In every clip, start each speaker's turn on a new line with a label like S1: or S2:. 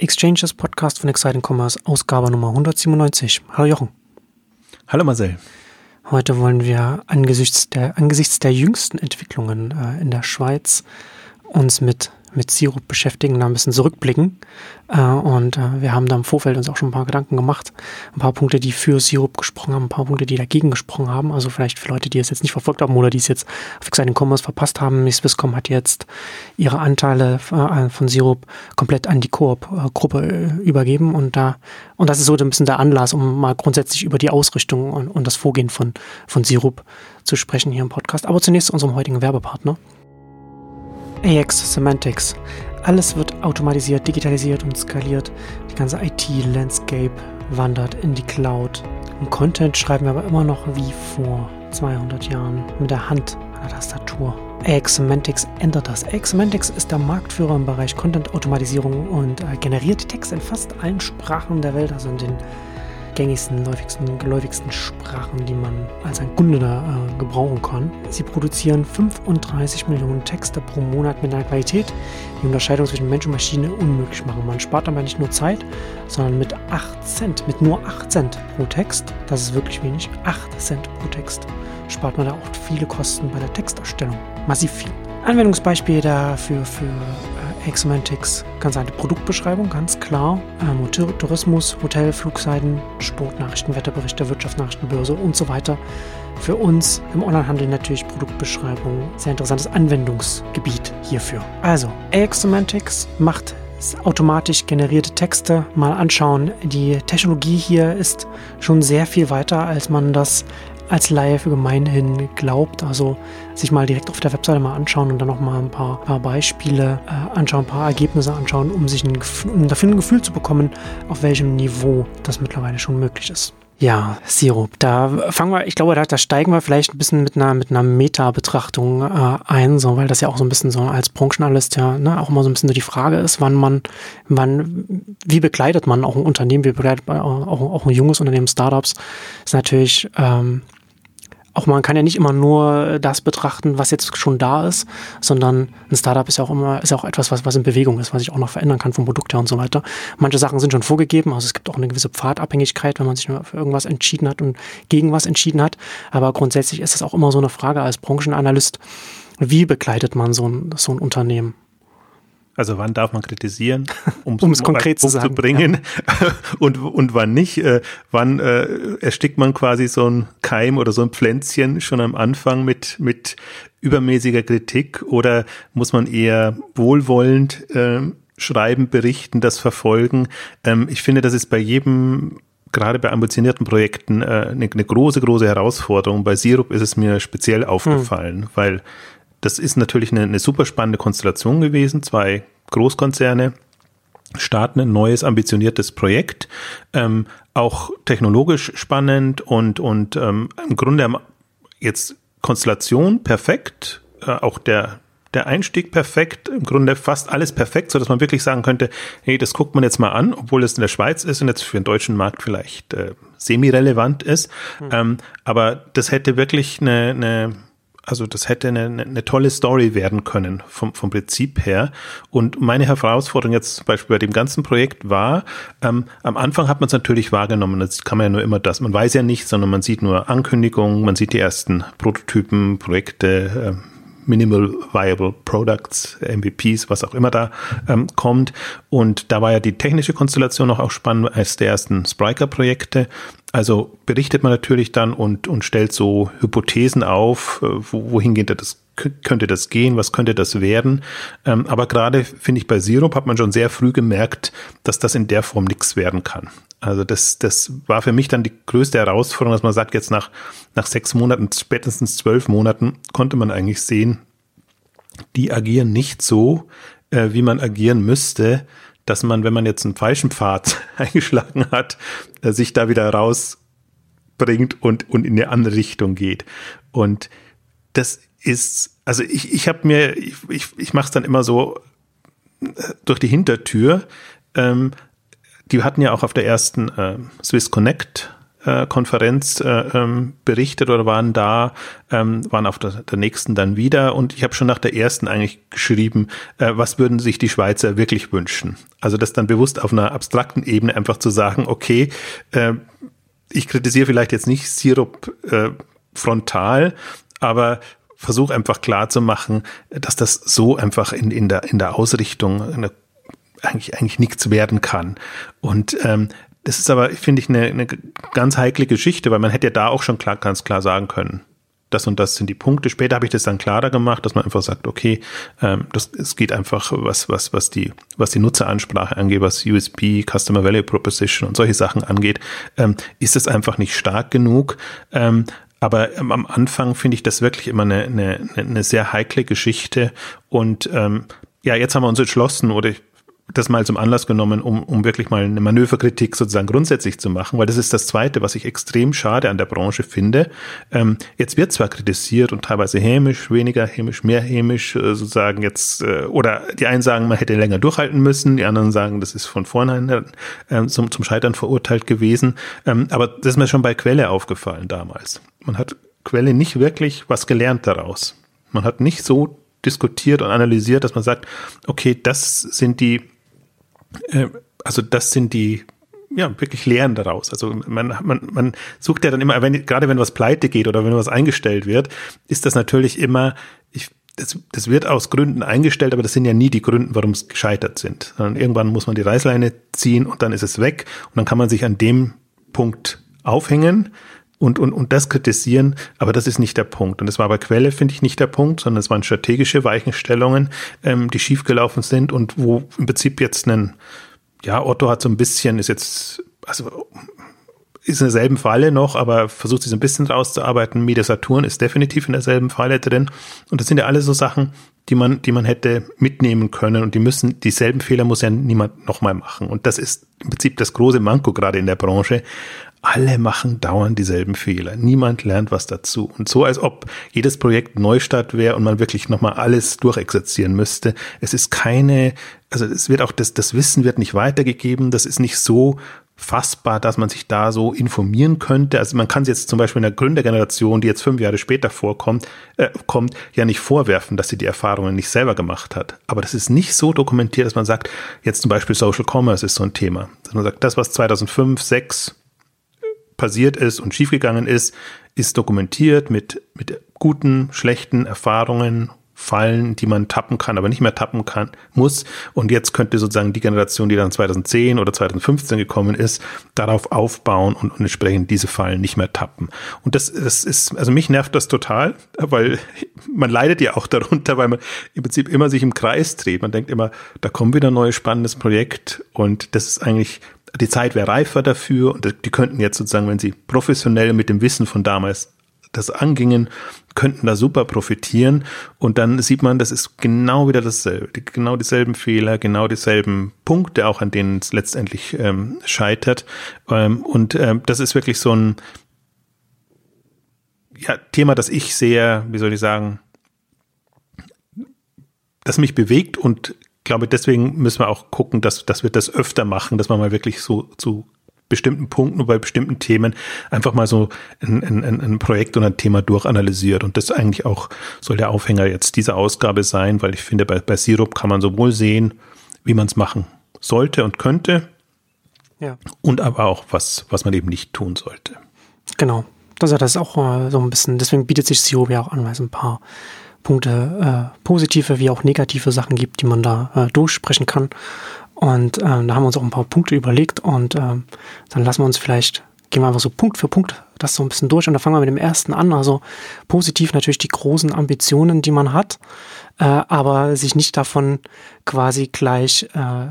S1: Exchanges Podcast von Exciting Commerce, Ausgabe Nummer 197. Hallo Jochen.
S2: Hallo Marcel.
S1: Heute wollen wir angesichts der, angesichts der jüngsten Entwicklungen äh, in der Schweiz uns mit mit Sirup beschäftigen, da ein bisschen zurückblicken. Äh, und äh, wir haben da im Vorfeld uns auch schon ein paar Gedanken gemacht. Ein paar Punkte, die für Sirup gesprochen haben, ein paar Punkte, die dagegen gesprochen haben. Also vielleicht für Leute, die es jetzt nicht verfolgt haben oder die es jetzt auf Exciting Commerce verpasst haben. Swisscom hat jetzt ihre Anteile äh, von Sirup komplett an die Coop-Gruppe äh, übergeben. Und da, und das ist so ein bisschen der Anlass, um mal grundsätzlich über die Ausrichtung und, und das Vorgehen von, von Sirup zu sprechen hier im Podcast. Aber zunächst unserem heutigen Werbepartner. AX Semantics. Alles wird automatisiert, digitalisiert und skaliert. Die ganze IT-Landscape wandert in die Cloud. Und Content schreiben wir aber immer noch wie vor 200 Jahren mit der Hand an der Tastatur. AX Semantics ändert das. AX Semantics ist der Marktführer im Bereich Content-Automatisierung und äh, generiert Text in fast allen Sprachen der Welt, also in den gängigsten, läufigsten, geläufigsten Sprachen, die man als ein Kunde da äh, gebrauchen kann. Sie produzieren 35 Millionen Texte pro Monat mit einer Qualität, die Unterscheidung zwischen Mensch und Maschine unmöglich machen. Man spart dabei nicht nur Zeit, sondern mit 8 Cent, mit nur 8 Cent pro Text, das ist wirklich wenig, 8 Cent pro Text, spart man da auch viele Kosten bei der Texterstellung. Massiv viel. Anwendungsbeispiel dafür für äh, Xmantics ganz eine Produktbeschreibung, ganz klar. Ähm, Tourismus, Hotel, Flugseiten, Sportnachrichten, Wetterberichte, Wirtschaftsnachrichten, Börse und so weiter. Für uns im Onlinehandel natürlich Produktbeschreibung, sehr interessantes Anwendungsgebiet hierfür. Also, Xmantics macht automatisch generierte Texte mal anschauen. Die Technologie hier ist schon sehr viel weiter, als man das als Laie für gemeinhin glaubt. Also sich mal direkt auf der Webseite mal anschauen und dann noch mal ein paar, paar Beispiele äh, anschauen, ein paar Ergebnisse anschauen, um sich ein, um dafür ein Gefühl zu bekommen, auf welchem Niveau das mittlerweile schon möglich ist. Ja, Sirup. Da fangen wir, ich glaube, da, da steigen wir vielleicht ein bisschen mit einer, mit einer Meta-Betrachtung äh, ein, so, weil das ja auch so ein bisschen so als Branchenanalyst ja ne, auch immer so ein bisschen so die Frage ist, wann man, wann, wie begleitet man auch ein Unternehmen, wie begleitet man auch, auch, auch ein junges Unternehmen, Startups, ist natürlich ähm, auch man kann ja nicht immer nur das betrachten, was jetzt schon da ist, sondern ein Startup ist ja auch immer, ist ja auch etwas, was, was in Bewegung ist, was sich auch noch verändern kann vom Produkt her und so weiter. Manche Sachen sind schon vorgegeben, also es gibt auch eine gewisse Pfadabhängigkeit, wenn man sich nur für irgendwas entschieden hat und gegen was entschieden hat. Aber grundsätzlich ist es auch immer so eine Frage als Branchenanalyst, wie begleitet man so ein, so ein Unternehmen?
S2: Also wann darf man kritisieren,
S1: um es konkret zu, sagen,
S2: zu bringen ja. und, und wann nicht? Äh, wann äh, erstickt man quasi so ein Keim oder so ein Pflänzchen schon am Anfang mit, mit übermäßiger Kritik oder muss man eher wohlwollend äh, schreiben, berichten, das verfolgen? Ähm, ich finde, das ist bei jedem gerade bei ambitionierten Projekten äh, eine, eine, große, große Herausforderung. Bei Sirup ist es mir speziell aufgefallen, hm. weil das ist natürlich eine, eine super spannende Konstellation gewesen. Zwei Großkonzerne starten ein neues, ambitioniertes Projekt, ähm, auch technologisch spannend und, und ähm, im Grunde jetzt Konstellation perfekt, äh, auch der, der Einstieg perfekt, im Grunde fast alles perfekt, so dass man wirklich sagen könnte, hey, das guckt man jetzt mal an, obwohl es in der Schweiz ist und jetzt für den deutschen Markt vielleicht äh, semi-relevant ist. Mhm. Ähm, aber das hätte wirklich eine, eine also das hätte eine, eine tolle Story werden können vom, vom Prinzip her. Und meine Herausforderung jetzt zum Beispiel bei dem ganzen Projekt war, ähm, am Anfang hat man es natürlich wahrgenommen, das kann man ja nur immer das, man weiß ja nicht, sondern man sieht nur Ankündigungen, man sieht die ersten Prototypen, Projekte, äh, Minimal Viable Products, MVPs, was auch immer da ähm, kommt. Und da war ja die technische Konstellation noch auch spannend als der ersten Spriker-Projekte. Also berichtet man natürlich dann und, und stellt so Hypothesen auf, äh, wo, wohin geht das, könnte das gehen, was könnte das werden. Ähm, aber gerade finde ich bei Sirup hat man schon sehr früh gemerkt, dass das in der Form nichts werden kann. Also das, das war für mich dann die größte Herausforderung, dass man sagt, jetzt nach, nach sechs Monaten, spätestens zwölf Monaten konnte man eigentlich sehen, die agieren nicht so, äh, wie man agieren müsste, dass man, wenn man jetzt einen falschen Pfad eingeschlagen hat, äh, sich da wieder rausbringt und, und in eine andere Richtung geht. Und das ist, also ich, ich habe mir, ich, ich, ich mache es dann immer so äh, durch die Hintertür, ähm, die hatten ja auch auf der ersten äh, Swiss Connect Konferenz äh, ähm, berichtet oder waren da, ähm, waren auf der, der nächsten dann wieder und ich habe schon nach der ersten eigentlich geschrieben, äh, was würden sich die Schweizer wirklich wünschen. Also das dann bewusst auf einer abstrakten Ebene einfach zu sagen, okay, äh, ich kritisiere vielleicht jetzt nicht Sirup äh, frontal, aber versuche einfach klar zu machen, dass das so einfach in, in, der, in der Ausrichtung eine, eigentlich, eigentlich nichts werden kann. Und ähm, das ist aber, finde ich, eine, eine ganz heikle Geschichte, weil man hätte ja da auch schon klar, ganz klar sagen können, das und das sind die Punkte. Später habe ich das dann klarer gemacht, dass man einfach sagt, okay, ähm, das, es geht einfach, was, was, was die, was die Nutzeransprache angeht, was USB, Customer Value Proposition und solche Sachen angeht, ähm, ist es einfach nicht stark genug. Ähm, aber am Anfang finde ich das wirklich immer eine, eine, eine sehr heikle Geschichte. Und ähm, ja, jetzt haben wir uns entschlossen, oder ich das mal zum Anlass genommen, um, um wirklich mal eine Manöverkritik sozusagen grundsätzlich zu machen, weil das ist das Zweite, was ich extrem schade an der Branche finde. Ähm, jetzt wird zwar kritisiert und teilweise hämisch, weniger hämisch, mehr hämisch, äh, sozusagen jetzt, äh, oder die einen sagen, man hätte länger durchhalten müssen, die anderen sagen, das ist von vornherein äh, zum, zum Scheitern verurteilt gewesen. Ähm, aber das ist mir schon bei Quelle aufgefallen damals. Man hat Quelle nicht wirklich was gelernt daraus. Man hat nicht so diskutiert und analysiert, dass man sagt, okay, das sind die äh, also das sind die ja, wirklich Lehren daraus. Also man, man, man sucht ja dann immer, wenn, gerade wenn was pleite geht oder wenn was eingestellt wird, ist das natürlich immer, ich, das, das wird aus Gründen eingestellt, aber das sind ja nie die Gründe, warum es gescheitert sind. Sondern irgendwann muss man die Reißleine ziehen und dann ist es weg und dann kann man sich an dem Punkt aufhängen und, und, und das kritisieren, aber das ist nicht der Punkt. Und das war bei Quelle, finde ich, nicht der Punkt, sondern es waren strategische Weichenstellungen, ähm, die schiefgelaufen sind und wo im Prinzip jetzt ein, ja, Otto hat so ein bisschen, ist jetzt, also ist in derselben Falle noch, aber versucht sich so ein bisschen rauszuarbeiten. Media Saturn ist definitiv in derselben Falle drin. Und das sind ja alle so Sachen, die man, die man hätte mitnehmen können und die müssen, dieselben Fehler muss ja niemand nochmal machen. Und das ist im Prinzip das große Manko gerade in der Branche alle machen dauernd dieselben Fehler. Niemand lernt was dazu. Und so, als ob jedes Projekt Neustart wäre und man wirklich nochmal alles durchexerzieren müsste. Es ist keine, also es wird auch, das, das Wissen wird nicht weitergegeben. Das ist nicht so fassbar, dass man sich da so informieren könnte. Also man kann es jetzt zum Beispiel in der Gründergeneration, die jetzt fünf Jahre später vorkommt, äh, kommt, ja nicht vorwerfen, dass sie die Erfahrungen nicht selber gemacht hat. Aber das ist nicht so dokumentiert, dass man sagt, jetzt zum Beispiel Social Commerce ist so ein Thema. Dass man sagt, das, was 2005, 6 passiert ist und schiefgegangen ist, ist dokumentiert mit, mit guten, schlechten Erfahrungen, Fallen, die man tappen kann, aber nicht mehr tappen kann, muss. Und jetzt könnte sozusagen die Generation, die dann 2010 oder 2015 gekommen ist, darauf aufbauen und, und entsprechend diese Fallen nicht mehr tappen. Und das, das ist, also mich nervt das total, weil man leidet ja auch darunter, weil man im Prinzip immer sich im Kreis dreht. Man denkt immer, da kommt wieder ein neues spannendes Projekt und das ist eigentlich die Zeit wäre reifer dafür und die könnten jetzt sozusagen, wenn sie professionell mit dem Wissen von damals das angingen, könnten da super profitieren. Und dann sieht man, das ist genau wieder dasselbe, genau dieselben Fehler, genau dieselben Punkte, auch an denen es letztendlich ähm, scheitert. Ähm, und ähm, das ist wirklich so ein ja, Thema, das ich sehr, wie soll ich sagen, das mich bewegt und glaube, deswegen müssen wir auch gucken, dass, dass wir das öfter machen, dass man mal wirklich so zu bestimmten Punkten und bei bestimmten Themen einfach mal so ein, ein, ein Projekt und ein Thema durchanalysiert. Und das eigentlich auch soll der Aufhänger jetzt dieser Ausgabe sein, weil ich finde, bei, bei Sirup kann man sowohl sehen, wie man es machen sollte und könnte, ja. und aber auch, was, was man eben nicht tun sollte.
S1: Genau. Also das ist auch so ein bisschen, deswegen bietet sich Sirup ja auch an, weil es ein paar Punkte, äh, positive wie auch negative Sachen gibt, die man da äh, durchsprechen kann. Und äh, da haben wir uns auch ein paar Punkte überlegt und äh, dann lassen wir uns vielleicht, gehen wir einfach so Punkt für Punkt das so ein bisschen durch und da fangen wir mit dem ersten an. Also positiv natürlich die großen Ambitionen, die man hat, äh, aber sich nicht davon quasi gleich äh,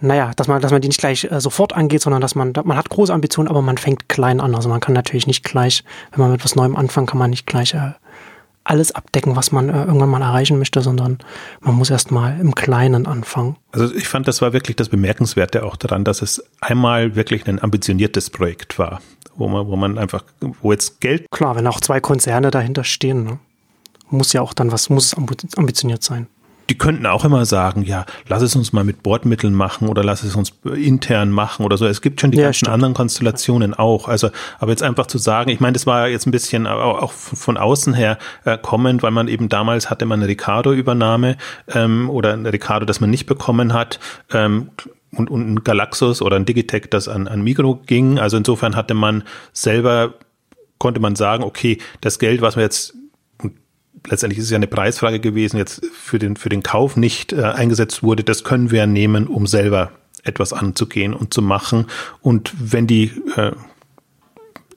S1: naja, dass man, dass man die nicht gleich äh, sofort angeht, sondern dass man, man hat große Ambitionen, aber man fängt klein an. Also man kann natürlich nicht gleich, wenn man mit etwas Neuem anfangen, kann man nicht gleich äh, alles abdecken, was man äh, irgendwann mal erreichen möchte, sondern man muss erst mal im Kleinen anfangen.
S2: Also ich fand, das war wirklich das Bemerkenswerte auch daran, dass es einmal wirklich ein ambitioniertes Projekt war, wo man, wo man einfach, wo jetzt Geld.
S1: Klar, wenn auch zwei Konzerne dahinter stehen, ne? muss ja auch dann was, muss es ambitioniert sein.
S2: Die könnten auch immer sagen, ja, lass es uns mal mit Bordmitteln machen oder lass es uns intern machen oder so. Es gibt schon die ja, ganzen stimmt. anderen Konstellationen auch. Also, aber jetzt einfach zu sagen, ich meine, das war jetzt ein bisschen auch von außen her äh, kommend, weil man eben damals hatte man eine Ricardo-Übernahme ähm, oder ein Ricardo, das man nicht bekommen hat. Ähm, und, und ein Galaxus oder ein Digitech, das an, an Migro ging. Also insofern hatte man selber, konnte man sagen, okay, das Geld, was wir jetzt letztendlich ist es ja eine Preisfrage gewesen, jetzt für den, für den Kauf nicht äh, eingesetzt wurde, das können wir nehmen, um selber etwas anzugehen und zu machen. Und wenn die äh,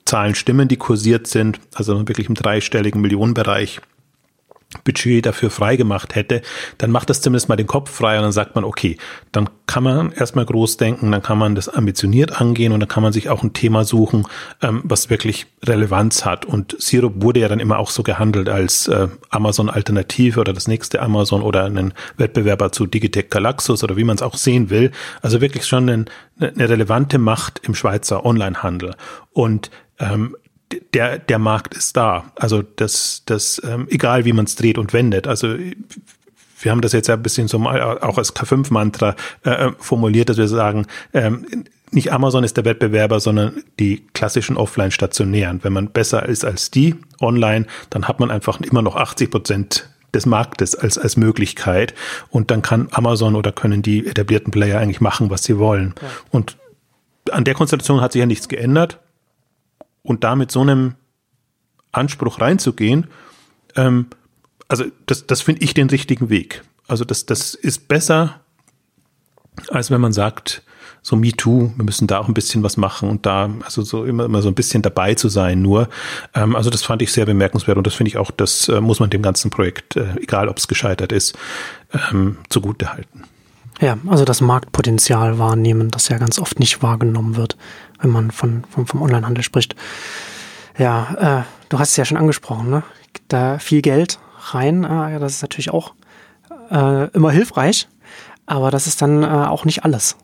S2: Zahlen stimmen, die kursiert sind, also wirklich im dreistelligen Millionenbereich, Budget dafür freigemacht hätte, dann macht das zumindest mal den Kopf frei und dann sagt man, okay, dann kann man erstmal groß denken, dann kann man das ambitioniert angehen und dann kann man sich auch ein Thema suchen, ähm, was wirklich Relevanz hat. Und Sirup wurde ja dann immer auch so gehandelt als äh, Amazon-Alternative oder das nächste Amazon oder einen Wettbewerber zu Digitech Galaxus oder wie man es auch sehen will. Also wirklich schon ein, eine relevante Macht im Schweizer Onlinehandel. Und ähm, der, der Markt ist da. Also das, das, ähm, egal wie man es dreht und wendet. Also wir haben das jetzt ja ein bisschen so mal auch als K5-Mantra äh, äh, formuliert, dass wir sagen, ähm, nicht Amazon ist der Wettbewerber, sondern die klassischen Offline-Stationären. Wenn man besser ist als die online, dann hat man einfach immer noch 80 Prozent des Marktes als, als Möglichkeit. Und dann kann Amazon oder können die etablierten Player eigentlich machen, was sie wollen. Ja. Und an der Konstellation hat sich ja nichts geändert und da mit so einem Anspruch reinzugehen, ähm, also das, das finde ich den richtigen Weg. Also das, das ist besser, als wenn man sagt, so Me Too, wir müssen da auch ein bisschen was machen und da, also so immer, immer so ein bisschen dabei zu sein nur. Ähm, also das fand ich sehr bemerkenswert und das finde ich auch, das äh, muss man dem ganzen Projekt, äh, egal ob es gescheitert ist, ähm, zugute halten.
S1: Ja, also das Marktpotenzial wahrnehmen, das ja ganz oft nicht wahrgenommen wird, wenn man von, vom, vom Onlinehandel spricht. Ja, äh, du hast es ja schon angesprochen, ne? Da viel Geld rein, äh, das ist natürlich auch äh, immer hilfreich, aber das ist dann äh, auch nicht alles.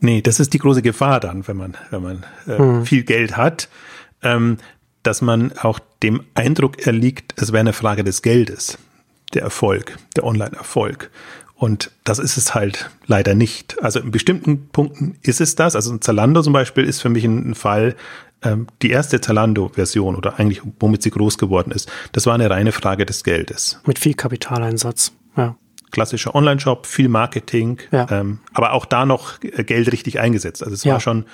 S2: Nee, das ist die große Gefahr dann, wenn man, wenn man äh, hm. viel Geld hat, ähm, dass man auch dem Eindruck erliegt, es wäre eine Frage des Geldes, der Erfolg, der Online-Erfolg. Und das ist es halt leider nicht. Also in bestimmten Punkten ist es das. Also ein Zalando zum Beispiel ist für mich ein, Fall, ähm, die erste Zalando-Version oder eigentlich womit sie groß geworden ist, das war eine reine Frage des Geldes.
S1: Mit viel Kapitaleinsatz, ja.
S2: Klassischer Online-Shop, viel Marketing, ja. ähm, aber auch da noch Geld richtig eingesetzt. Also es ja. war schon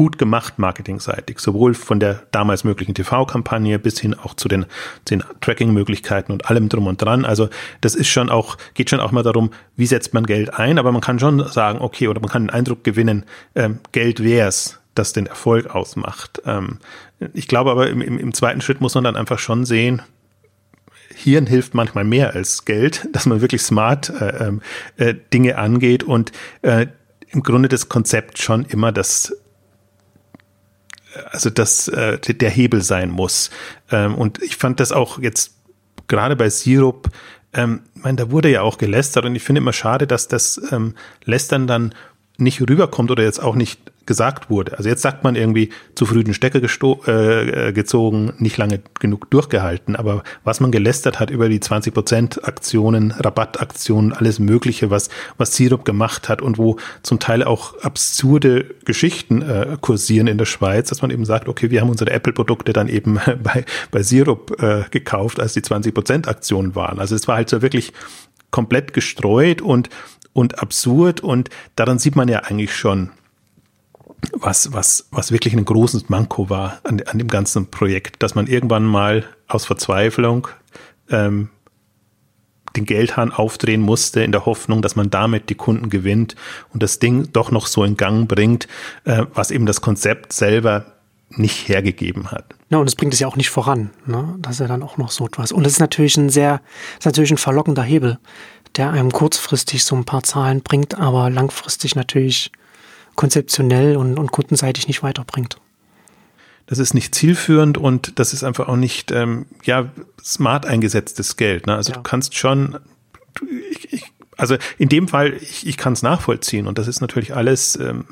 S2: gut gemacht marketingseitig, sowohl von der damals möglichen TV-Kampagne bis hin auch zu den, den Tracking-Möglichkeiten und allem drum und dran. Also das ist schon auch, geht schon auch mal darum, wie setzt man Geld ein, aber man kann schon sagen, okay, oder man kann den Eindruck gewinnen, ähm, Geld wär's, das den Erfolg ausmacht. Ähm, ich glaube aber im, im, zweiten Schritt muss man dann einfach schon sehen, Hirn hilft manchmal mehr als Geld, dass man wirklich smart äh, ähm, äh, Dinge angeht und äh, im Grunde das Konzept schon immer das also dass äh, der Hebel sein muss. Ähm, und ich fand das auch jetzt gerade bei Sirup, ähm, ich meine, da wurde ja auch gelästert und ich finde immer schade, dass das ähm, Lästern dann nicht rüberkommt oder jetzt auch nicht gesagt wurde. Also jetzt sagt man irgendwie zu früh den Stecker äh, äh, gezogen, nicht lange genug durchgehalten. Aber was man gelästert hat über die 20 Prozent Aktionen, Rabattaktionen, alles Mögliche, was, was Sirup gemacht hat und wo zum Teil auch absurde Geschichten äh, kursieren in der Schweiz, dass man eben sagt, okay, wir haben unsere Apple-Produkte dann eben bei, bei Sirup äh, gekauft, als die 20 Prozent Aktionen waren. Also es war halt so wirklich komplett gestreut und und absurd und daran sieht man ja eigentlich schon, was, was, was wirklich ein großes Manko war an, an dem ganzen Projekt, dass man irgendwann mal aus Verzweiflung ähm, den Geldhahn aufdrehen musste in der Hoffnung, dass man damit die Kunden gewinnt und das Ding doch noch so in Gang bringt, äh, was eben das Konzept selber nicht hergegeben hat.
S1: Ja, und es bringt es ja auch nicht voran. Ne? Das ist dann auch noch so etwas. Und es ist natürlich ein sehr, ist natürlich ein verlockender Hebel, der einem kurzfristig so ein paar Zahlen bringt, aber langfristig natürlich konzeptionell und, und kundenseitig nicht weiterbringt.
S2: Das ist nicht zielführend und das ist einfach auch nicht ähm, ja smart eingesetztes Geld. Ne? Also ja. du kannst schon, ich, ich, also in dem Fall, ich, ich kann es nachvollziehen und das ist natürlich alles ähm,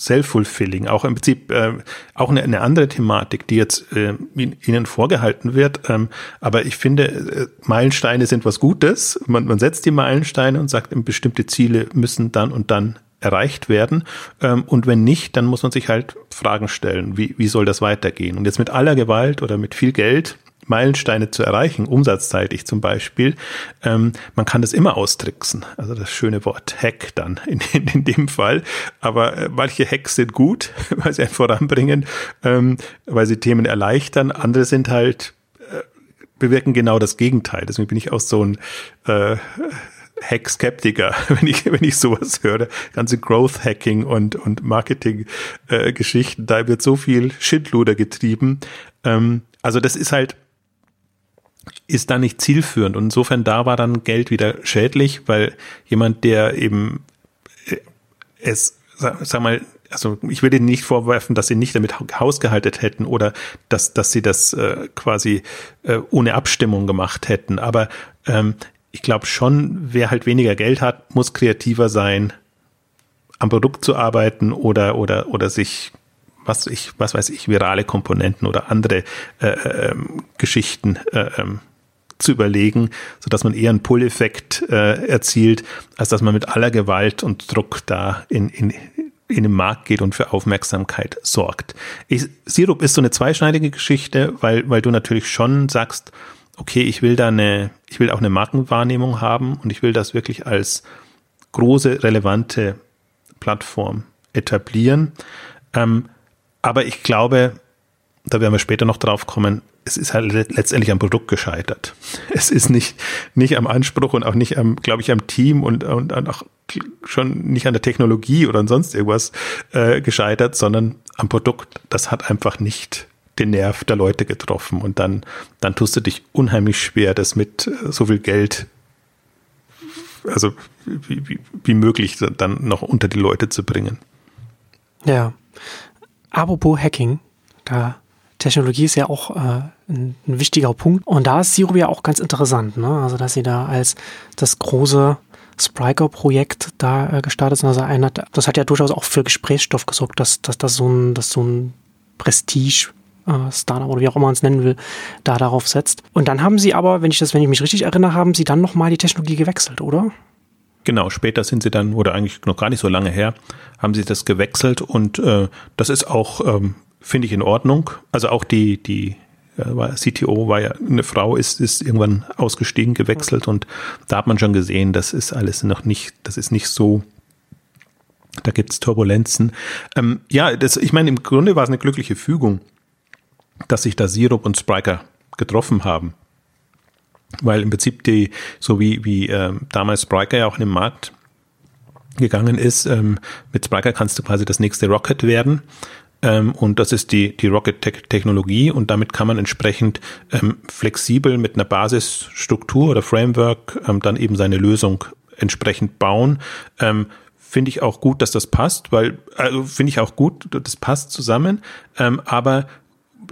S2: self-fulfilling, auch im Prinzip äh, auch eine, eine, andere Thematik, die jetzt äh, ihnen vorgehalten wird. Ähm, aber ich finde, äh, Meilensteine sind was Gutes. Man, man setzt die Meilensteine und sagt, bestimmte Ziele müssen dann und dann erreicht werden. Ähm, und wenn nicht, dann muss man sich halt Fragen stellen, wie, wie soll das weitergehen? Und jetzt mit aller Gewalt oder mit viel Geld Meilensteine zu erreichen, umsatzseitig zum Beispiel, ähm, man kann das immer austricksen. Also das schöne Wort Hack dann in, in, in dem Fall. Aber äh, manche Hacks sind gut, weil sie einen voranbringen, ähm, weil sie Themen erleichtern. Andere sind halt, äh, bewirken genau das Gegenteil. Deswegen bin ich auch so ein äh, Hack-Skeptiker, wenn ich, wenn ich sowas höre. Ganze Growth-Hacking und, und Marketing-Geschichten, da wird so viel Shitluder getrieben. Ähm, also das ist halt, ist da nicht zielführend. Und insofern da war dann Geld wieder schädlich, weil jemand, der eben äh, es, sag, sag mal, also ich will Ihnen nicht vorwerfen, dass sie nicht damit hausgehalten hätten oder dass, dass sie das äh, quasi äh, ohne Abstimmung gemacht hätten. Aber ähm, ich glaube schon, wer halt weniger Geld hat, muss kreativer sein, am Produkt zu arbeiten oder oder oder sich was ich was weiß ich virale Komponenten oder andere äh, äh, Geschichten äh, ähm, zu überlegen, so dass man eher einen Pull-Effekt äh, erzielt, als dass man mit aller Gewalt und Druck da in, in, in den Markt geht und für Aufmerksamkeit sorgt. Ich, Sirup ist so eine zweischneidige Geschichte, weil, weil du natürlich schon sagst, okay, ich will da eine, ich will auch eine Markenwahrnehmung haben und ich will das wirklich als große, relevante Plattform etablieren. Ähm, aber ich glaube, da werden wir später noch drauf kommen, es ist halt letztendlich am Produkt gescheitert. Es ist nicht, nicht am Anspruch und auch nicht am, glaube ich, am Team und, und auch schon nicht an der Technologie oder an sonst irgendwas äh, gescheitert, sondern am Produkt. Das hat einfach nicht den Nerv der Leute getroffen und dann, dann tust du dich unheimlich schwer, das mit äh, so viel Geld, also wie, wie, wie möglich dann noch unter die Leute zu bringen.
S1: Ja. Apropos Hacking, da Technologie ist ja auch äh, ein, ein, wichtiger Punkt. Und da ist Sirup ja auch ganz interessant, ne? Also, dass sie da als das große Spriker-Projekt da äh, gestartet sind. Also einer, das hat ja durchaus auch für Gesprächsstoff gesorgt, dass, dass das so ein, dass so ein Prestige äh, Startup oder wie auch immer man es nennen will, da darauf setzt. Und dann haben sie aber, wenn ich das, wenn ich mich richtig erinnere, haben sie dann nochmal die Technologie gewechselt, oder?
S2: Genau, später sind sie dann, oder eigentlich noch gar nicht so lange her, haben sie das gewechselt und äh, das ist auch, ähm, finde ich, in Ordnung. Also auch die, die äh, CTO war ja eine Frau, ist, ist irgendwann ausgestiegen, gewechselt und da hat man schon gesehen, das ist alles noch nicht, das ist nicht so da gibt's Turbulenzen. Ähm, ja, das, ich meine, im Grunde war es eine glückliche Fügung dass sich da Sirup und Spriker getroffen haben. Weil im Prinzip die, so wie, wie äh, damals Spriker ja auch in den Markt gegangen ist, ähm, mit Spriker kannst du quasi das nächste Rocket werden. Ähm, und das ist die, die Rocket-Technologie und damit kann man entsprechend ähm, flexibel mit einer Basisstruktur oder Framework ähm, dann eben seine Lösung entsprechend bauen. Ähm, finde ich auch gut, dass das passt, weil, also finde ich auch gut, das passt zusammen, ähm, aber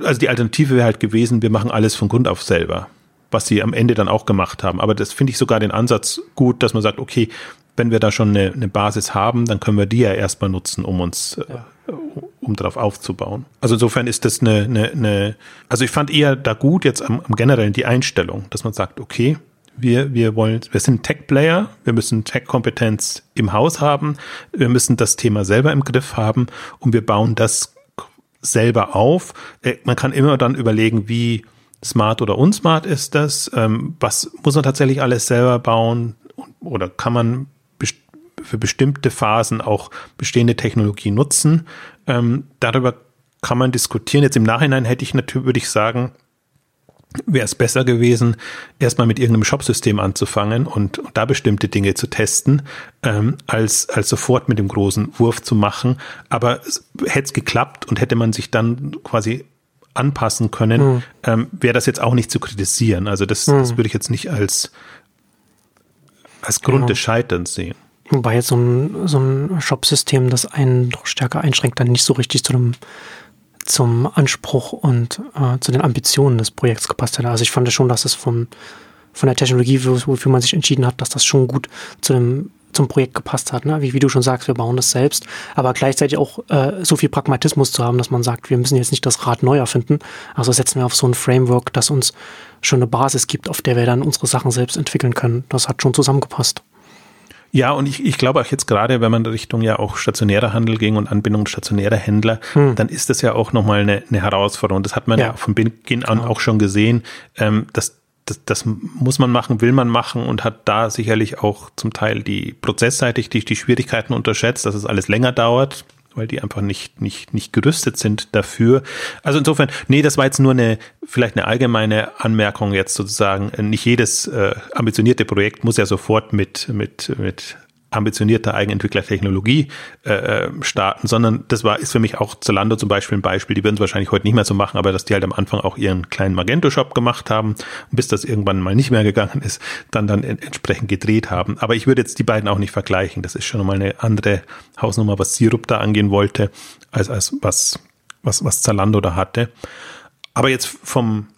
S2: also die Alternative wäre halt gewesen, wir machen alles von Grund auf selber, was sie am Ende dann auch gemacht haben. Aber das finde ich sogar den Ansatz gut, dass man sagt, okay, wenn wir da schon eine, eine Basis haben, dann können wir die ja erstmal nutzen, um uns, ja. äh, um darauf aufzubauen. Also insofern ist das eine, eine, eine also ich fand eher da gut jetzt am, am generellen die Einstellung, dass man sagt, okay, wir, wir wollen, wir sind Tech-Player, wir müssen Tech-Kompetenz im Haus haben, wir müssen das Thema selber im Griff haben und wir bauen das selber auf. Äh, man kann immer dann überlegen, wie smart oder unsmart ist das. Ähm, was muss man tatsächlich alles selber bauen? Oder kann man für bestimmte Phasen auch bestehende Technologie nutzen? Ähm, darüber kann man diskutieren. Jetzt im Nachhinein hätte ich natürlich, würde ich sagen, wäre es besser gewesen, erstmal mit irgendeinem Shopsystem anzufangen und, und, da bestimmte Dinge zu testen, ähm, als, als sofort mit dem großen Wurf zu machen. Aber hätte es geklappt und hätte man sich dann quasi anpassen können, mhm. ähm, wäre das jetzt auch nicht zu kritisieren. Also das, mhm. das würde ich jetzt nicht als, als Grund genau. des Scheiterns sehen.
S1: Wobei jetzt so ein, so ein Shop-System, das einen doch stärker einschränkt, dann nicht so richtig zu einem zum Anspruch und äh, zu den Ambitionen des Projekts gepasst hätte. Also ich fand schon, dass es vom, von der Technologie, wofür man sich entschieden hat, dass das schon gut zu dem zum Projekt gepasst hat. Ne? Wie, wie du schon sagst, wir bauen das selbst, aber gleichzeitig auch äh, so viel Pragmatismus zu haben, dass man sagt, wir müssen jetzt nicht das Rad neu erfinden. Also setzen wir auf so ein Framework, das uns schon eine Basis gibt, auf der wir dann unsere Sachen selbst entwickeln können. Das hat schon zusammengepasst.
S2: Ja, und ich, ich glaube auch jetzt gerade, wenn man Richtung ja auch stationärer Handel ging und Anbindung stationärer Händler, hm. dann ist das ja auch nochmal eine, eine Herausforderung. Das hat man ja, ja von Beginn an genau. auch schon gesehen, ähm, dass das, das muss man machen, will man machen und hat da sicherlich auch zum Teil die prozessseitig die, die Schwierigkeiten unterschätzt, dass es alles länger dauert weil die einfach nicht, nicht, nicht gerüstet sind dafür. Also insofern, nee, das war jetzt nur eine, vielleicht eine allgemeine Anmerkung jetzt sozusagen. Nicht jedes äh, ambitionierte Projekt muss ja sofort mit, mit, mit ambitionierter Eigenentwicklertechnologie äh, äh, starten, sondern das war ist für mich auch Zalando zum Beispiel ein Beispiel. Die würden es wahrscheinlich heute nicht mehr so machen, aber dass die halt am Anfang auch ihren kleinen Magento-Shop gemacht haben, bis das irgendwann mal nicht mehr gegangen ist, dann dann entsprechend gedreht haben. Aber ich würde jetzt die beiden auch nicht vergleichen. Das ist schon mal eine andere Hausnummer, was Sirup da angehen wollte, als als was was was Zalando da hatte. Aber jetzt vom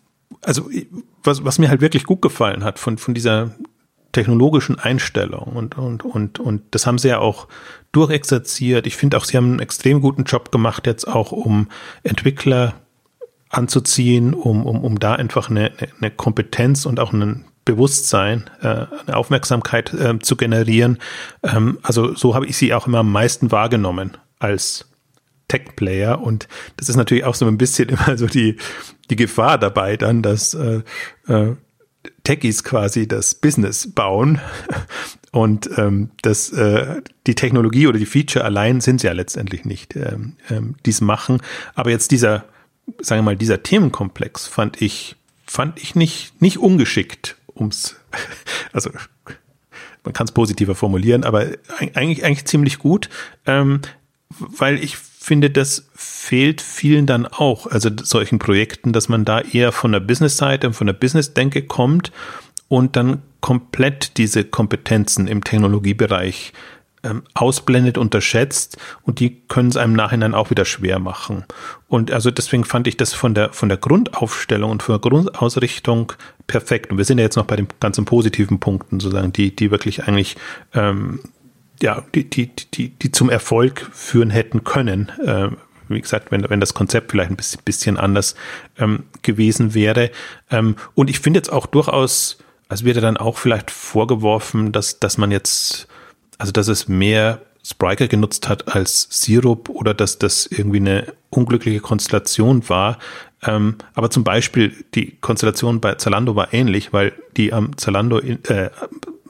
S2: also was, was mir halt wirklich gut gefallen hat von, von dieser technologischen Einstellung und, und, und, und das haben sie ja auch durchexerziert. Ich finde auch, sie haben einen extrem guten Job gemacht jetzt auch, um Entwickler anzuziehen, um, um, um da einfach eine, eine Kompetenz und auch ein Bewusstsein, äh, eine Aufmerksamkeit äh, zu generieren. Ähm, also so habe ich sie auch immer am meisten wahrgenommen als Tech-Player und das ist natürlich auch so ein bisschen immer so die, die Gefahr dabei dann, dass äh, äh, Techies quasi das Business bauen und ähm, das, äh, die Technologie oder die Feature allein sind ja letztendlich nicht, ähm, ähm, dies machen. Aber jetzt dieser, sagen wir mal, dieser Themenkomplex fand ich, fand ich nicht, nicht ungeschickt, ums, also man kann es positiver formulieren, aber eigentlich, eigentlich ziemlich gut, ähm, weil ich finde, das fehlt vielen dann auch, also solchen Projekten, dass man da eher von der Business-Seite, von der Business-Denke kommt und dann komplett diese Kompetenzen im Technologiebereich ähm, ausblendet, unterschätzt und die können es einem Nachhinein auch wieder schwer machen. Und also deswegen fand ich das von der, von der Grundaufstellung und von der Grundausrichtung perfekt. Und wir sind ja jetzt noch bei den ganzen positiven Punkten sozusagen, die, die wirklich eigentlich ähm, ja, die, die, die, die zum Erfolg führen hätten können. Äh, wie gesagt, wenn, wenn das Konzept vielleicht ein bisschen, bisschen anders ähm, gewesen wäre. Ähm, und ich finde jetzt auch durchaus, also wird dann auch vielleicht vorgeworfen, dass, dass man jetzt, also dass es mehr Spriker genutzt hat als Sirup oder dass das irgendwie eine unglückliche Konstellation war. Ähm, aber zum Beispiel die Konstellation bei Zalando war ähnlich, weil die am Zalando in, äh,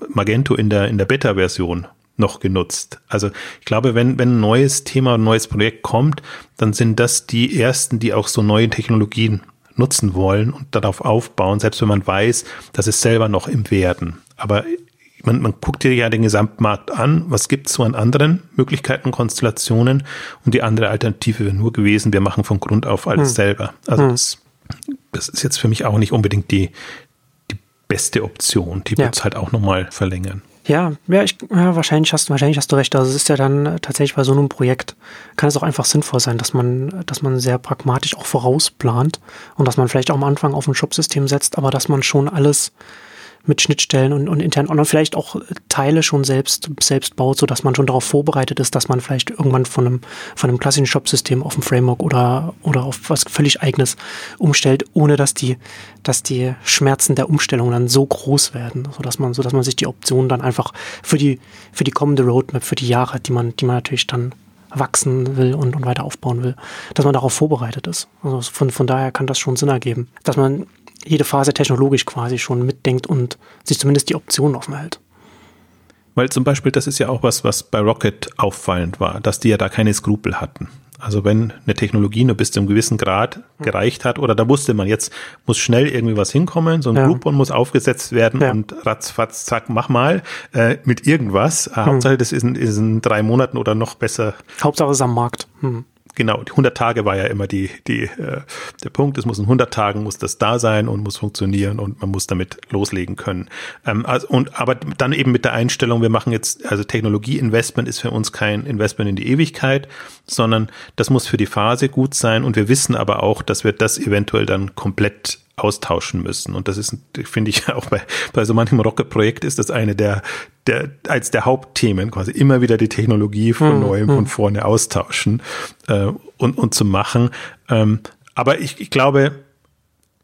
S2: Magento in der, in der Beta-Version noch genutzt. Also ich glaube, wenn, wenn ein neues Thema, ein neues Projekt kommt, dann sind das die ersten, die auch so neue Technologien nutzen wollen und darauf aufbauen, selbst wenn man weiß, dass es selber noch im Werden. Aber man, man guckt dir ja den Gesamtmarkt an, was gibt es so an anderen Möglichkeiten, Konstellationen und die andere Alternative wäre nur gewesen, wir machen von Grund auf alles hm. selber. Also hm. das, das ist jetzt für mich auch nicht unbedingt die, die beste Option. Die ja. wird es halt auch nochmal verlängern.
S1: Ja, ja, ich, ja, wahrscheinlich hast, wahrscheinlich hast du recht. Also es ist ja dann äh, tatsächlich bei so einem Projekt, kann es auch einfach sinnvoll sein, dass man, dass man sehr pragmatisch auch vorausplant und dass man vielleicht auch am Anfang auf ein Shopsystem setzt, aber dass man schon alles mit Schnittstellen und, und intern und vielleicht auch Teile schon selbst, selbst baut, sodass man schon darauf vorbereitet ist, dass man vielleicht irgendwann von einem, von einem klassischen Shop-System auf ein Framework oder, oder auf was völlig eigenes umstellt, ohne dass die, dass die Schmerzen der Umstellung dann so groß werden, sodass man, sodass man sich die Optionen dann einfach für die, für die kommende Roadmap, für die Jahre, die man, die man natürlich dann wachsen will und, und weiter aufbauen will, dass man darauf vorbereitet ist. Also von, von daher kann das schon Sinn ergeben, dass man jede Phase technologisch quasi schon mitdenkt und sich zumindest die Optionen offen hält.
S2: Weil zum Beispiel, das ist ja auch was, was bei Rocket auffallend war, dass die ja da keine Skrupel hatten. Also wenn eine Technologie nur bis zu einem gewissen Grad gereicht hat, oder da wusste man, jetzt muss schnell irgendwie was hinkommen, so ein ja. Groupon muss aufgesetzt werden ja. und ratzfatz, zack, mach mal äh, mit irgendwas. Hm. Hauptsache, das ist in, ist in drei Monaten oder noch besser.
S1: Hauptsache es ist am Markt. Hm
S2: genau, die 100 Tage war ja immer die, die, äh, der Punkt. Es muss in 100 Tagen muss das da sein und muss funktionieren und man muss damit loslegen können. Ähm, also, und, aber dann eben mit der Einstellung, wir machen jetzt, also Technologieinvestment ist für uns kein Investment in die Ewigkeit, sondern das muss für die Phase gut sein und wir wissen aber auch, dass wir das eventuell dann komplett austauschen müssen. Und das ist, finde ich, auch bei, bei so manchem Rocket-Projekt ist das eine der, der, als der Hauptthemen, quasi immer wieder die Technologie von hm, neuem hm. von vorne austauschen äh, und, und zu machen. Ähm, aber ich, ich glaube,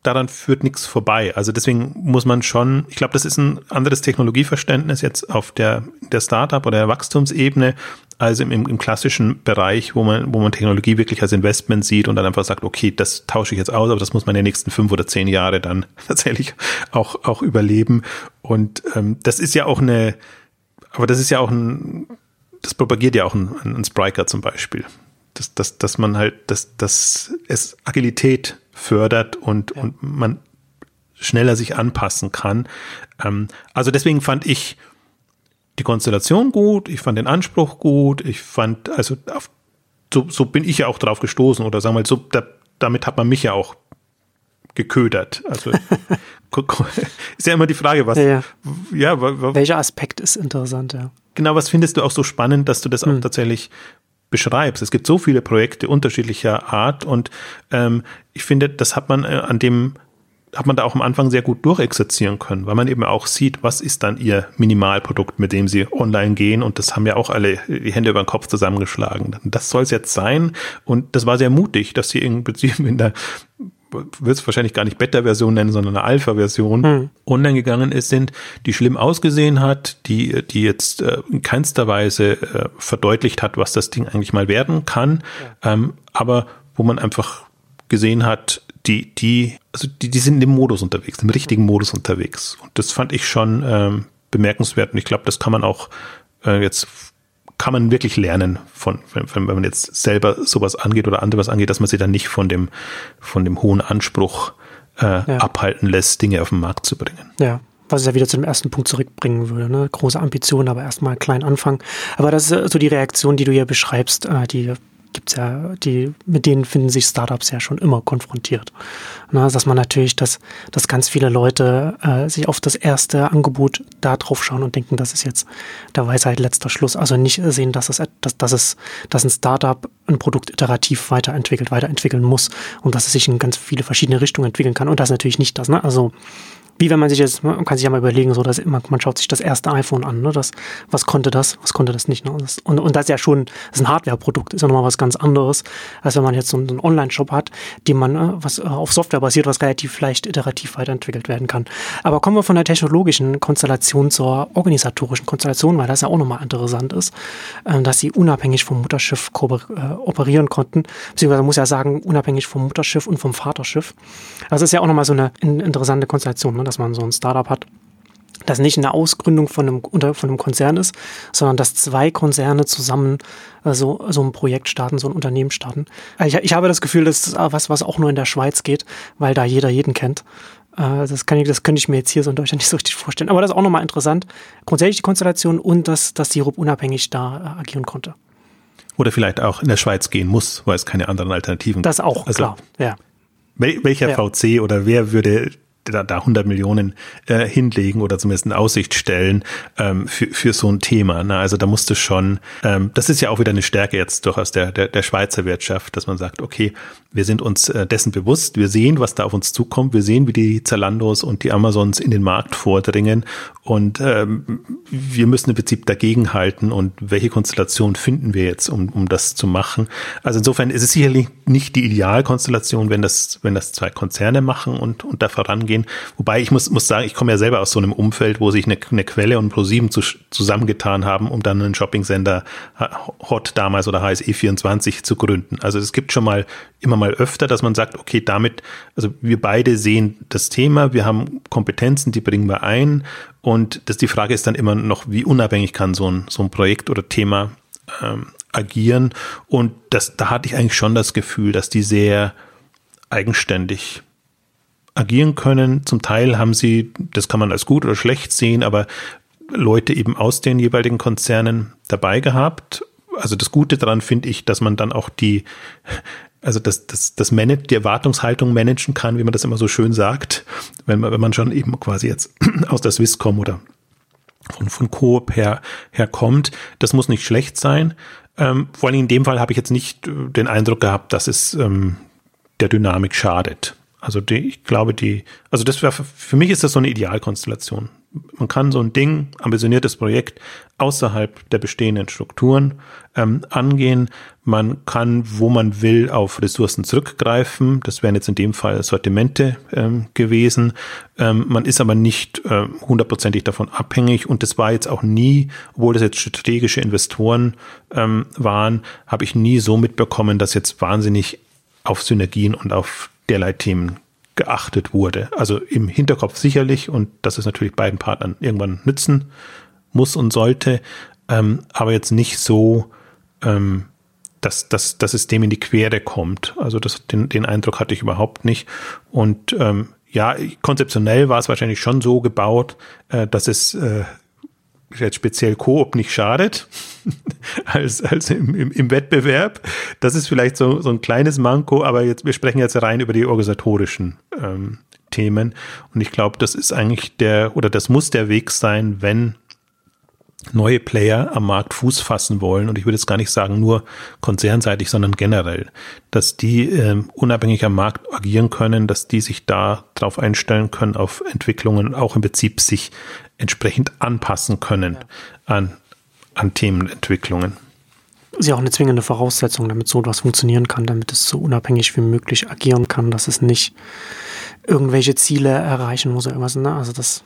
S2: daran führt nichts vorbei. Also deswegen muss man schon, ich glaube, das ist ein anderes Technologieverständnis jetzt auf der, der Startup oder der Wachstumsebene, als im, im klassischen Bereich, wo man, wo man Technologie wirklich als Investment sieht und dann einfach sagt, okay, das tausche ich jetzt aus, aber das muss man in den nächsten fünf oder zehn Jahre dann tatsächlich auch, auch überleben. Und ähm, das ist ja auch eine, aber das ist ja auch ein, das propagiert ja auch ein, ein Spriker zum Beispiel. Dass, dass, dass man halt, dass, dass es Agilität fördert und, ja. und man schneller sich anpassen kann. Ähm, also deswegen fand ich die Konstellation gut, ich fand den Anspruch gut, ich fand, also auf, so, so bin ich ja auch drauf gestoßen oder sagen wir mal, so, da, damit hat man mich ja auch geködert. Also ist ja immer die Frage, was ja,
S1: ja. ja welcher Aspekt ist interessant, ja.
S2: Genau, was findest du auch so spannend, dass du das hm. auch tatsächlich beschreibst. Es gibt so viele Projekte unterschiedlicher Art und ähm, ich finde, das hat man äh, an dem hat man da auch am Anfang sehr gut durchexerzieren können, weil man eben auch sieht, was ist dann ihr Minimalprodukt, mit dem sie online gehen und das haben ja auch alle die Hände über den Kopf zusammengeschlagen. Das soll es jetzt sein und das war sehr mutig, dass sie im Prinzip in der wird es wahrscheinlich gar nicht Beta-Version nennen, sondern eine Alpha-Version hm. online gegangen ist, sind, die schlimm ausgesehen hat, die, die jetzt äh, in keinster Weise äh, verdeutlicht hat, was das Ding eigentlich mal werden kann, ja. ähm, aber wo man einfach gesehen hat, die, die, also die, die sind im Modus unterwegs, im richtigen Modus unterwegs. Und das fand ich schon ähm, bemerkenswert und ich glaube, das kann man auch äh, jetzt kann man wirklich lernen von, wenn, wenn man jetzt selber sowas angeht oder andere was angeht, dass man sich dann nicht von dem, von dem hohen Anspruch äh, ja. abhalten lässt, Dinge auf den Markt zu bringen.
S1: Ja, was es ja wieder zu dem ersten Punkt zurückbringen würde. Ne? Große Ambitionen, aber erstmal klein anfangen. Aber das ist so die Reaktion, die du hier beschreibst, äh, die gibt's ja, die, mit denen finden sich Startups ja schon immer konfrontiert. Na, dass man natürlich, dass, dass ganz viele Leute äh, sich auf das erste Angebot da drauf schauen und denken, das ist jetzt der Weisheit letzter Schluss. Also nicht sehen, dass es, dass, dass es, dass ein Startup ein Produkt iterativ weiterentwickelt, weiterentwickeln muss und dass es sich in ganz viele verschiedene Richtungen entwickeln kann. Und das ist natürlich nicht das. Ne? Also wie wenn man sich jetzt, man kann sich ja mal überlegen, so dass immer, man schaut sich das erste iPhone an, ne? Das, was konnte das, was konnte das nicht. Ne? Das, und, und das ist ja schon, das ist ein Hardware-Produkt, ist ja nochmal was ganz anderes, als wenn man jetzt so einen, Online-Shop hat, die man, äh, was äh, auf Software basiert, was relativ leicht iterativ weiterentwickelt werden kann. Aber kommen wir von der technologischen Konstellation zur organisatorischen Konstellation, weil das ja auch nochmal interessant ist, äh, dass sie unabhängig vom Mutterschiff äh, operieren konnten, beziehungsweise muss ja sagen, unabhängig vom Mutterschiff und vom Vaterschiff. Das ist ja auch nochmal so eine interessante Konstellation. Ne? Dass man so ein Startup hat, das nicht eine Ausgründung von einem, von einem Konzern ist, sondern dass zwei Konzerne zusammen äh, so, so ein Projekt starten, so ein Unternehmen starten. Ich, ich habe das Gefühl, das ist was, was auch nur in der Schweiz geht, weil da jeder jeden kennt. Äh, das, kann ich, das könnte ich mir jetzt hier so in Deutschland nicht so richtig vorstellen. Aber das ist auch nochmal interessant. Grundsätzlich die Konstellation und dass, dass Sirup unabhängig da äh, agieren konnte.
S2: Oder vielleicht auch in der Schweiz gehen muss, weil es keine anderen Alternativen
S1: gibt. Das auch, also, klar, ja.
S2: Welcher ja. VC oder wer würde da, da 100 Millionen äh, hinlegen oder zumindest in Aussicht stellen ähm, für, für so ein Thema. Ne? Also da musste schon, ähm, das ist ja auch wieder eine Stärke jetzt durchaus der, der, der Schweizer Wirtschaft, dass man sagt, okay, wir sind uns äh, dessen bewusst, wir sehen, was da auf uns zukommt, wir sehen, wie die Zalandos und die Amazons in den Markt vordringen und ähm, wir müssen im Prinzip dagegenhalten und welche Konstellation finden wir jetzt, um, um das zu machen. Also insofern ist es sicherlich nicht die Idealkonstellation, wenn das, wenn das zwei Konzerne machen und, und da vorangehen. Wobei ich muss, muss sagen, ich komme ja selber aus so einem Umfeld, wo sich eine, eine Quelle und ProSieben zu, zusammengetan haben, um dann einen Shopping-Sender Hot damals oder HSE24 zu gründen. Also es gibt schon mal immer mal öfter, dass man sagt, okay, damit, also wir beide sehen das Thema, wir haben Kompetenzen, die bringen wir ein und das, die Frage ist dann immer noch, wie unabhängig kann so ein, so ein Projekt oder Thema ähm, agieren. Und das, da hatte ich eigentlich schon das Gefühl, dass die sehr eigenständig agieren können. Zum Teil haben sie, das kann man als gut oder schlecht sehen, aber Leute eben aus den jeweiligen Konzernen dabei gehabt. Also das Gute daran finde ich, dass man dann auch die, also das, das, das Manage, die Erwartungshaltung managen kann, wie man das immer so schön sagt, wenn man, wenn man schon eben quasi jetzt aus der Swisscom oder von, von Coop her, herkommt. Das muss nicht schlecht sein. Ähm, vor allem in dem Fall habe ich jetzt nicht äh, den Eindruck gehabt, dass es ähm, der Dynamik schadet. Also die, ich glaube, die, also das wäre für mich ist das so eine Idealkonstellation. Man kann so ein Ding, ambitioniertes Projekt außerhalb der bestehenden Strukturen ähm, angehen. Man kann, wo man will, auf Ressourcen zurückgreifen. Das wären jetzt in dem Fall Sortimente ähm, gewesen. Ähm, man ist aber nicht äh, hundertprozentig davon abhängig und das war jetzt auch nie, obwohl das jetzt strategische Investoren ähm, waren, habe ich nie so mitbekommen, dass jetzt wahnsinnig auf Synergien und auf derlei Themen geachtet wurde. Also im Hinterkopf sicherlich und dass es natürlich beiden Partnern irgendwann nützen muss und sollte, ähm, aber jetzt nicht so, ähm, dass, dass, dass es dem in die Quere kommt. Also das, den, den Eindruck hatte ich überhaupt nicht. Und ähm, ja, konzeptionell war es wahrscheinlich schon so gebaut, äh, dass es äh, jetzt speziell Koop nicht schadet, als, als im, im, im, Wettbewerb. Das ist vielleicht so, so ein kleines Manko, aber jetzt, wir sprechen jetzt rein über die organisatorischen ähm, Themen. Und ich glaube, das ist eigentlich der, oder das muss der Weg sein, wenn neue Player am Markt Fuß fassen wollen, und ich würde jetzt gar nicht sagen nur konzernseitig, sondern generell, dass die äh, unabhängig am Markt agieren können, dass die sich da drauf einstellen können, auf Entwicklungen, auch im Prinzip sich entsprechend anpassen können an, an Themenentwicklungen.
S1: ist ja auch eine zwingende Voraussetzung, damit so etwas funktionieren kann, damit es so unabhängig wie möglich agieren kann, dass es nicht irgendwelche Ziele erreichen muss oder irgendwas. Ne? Also das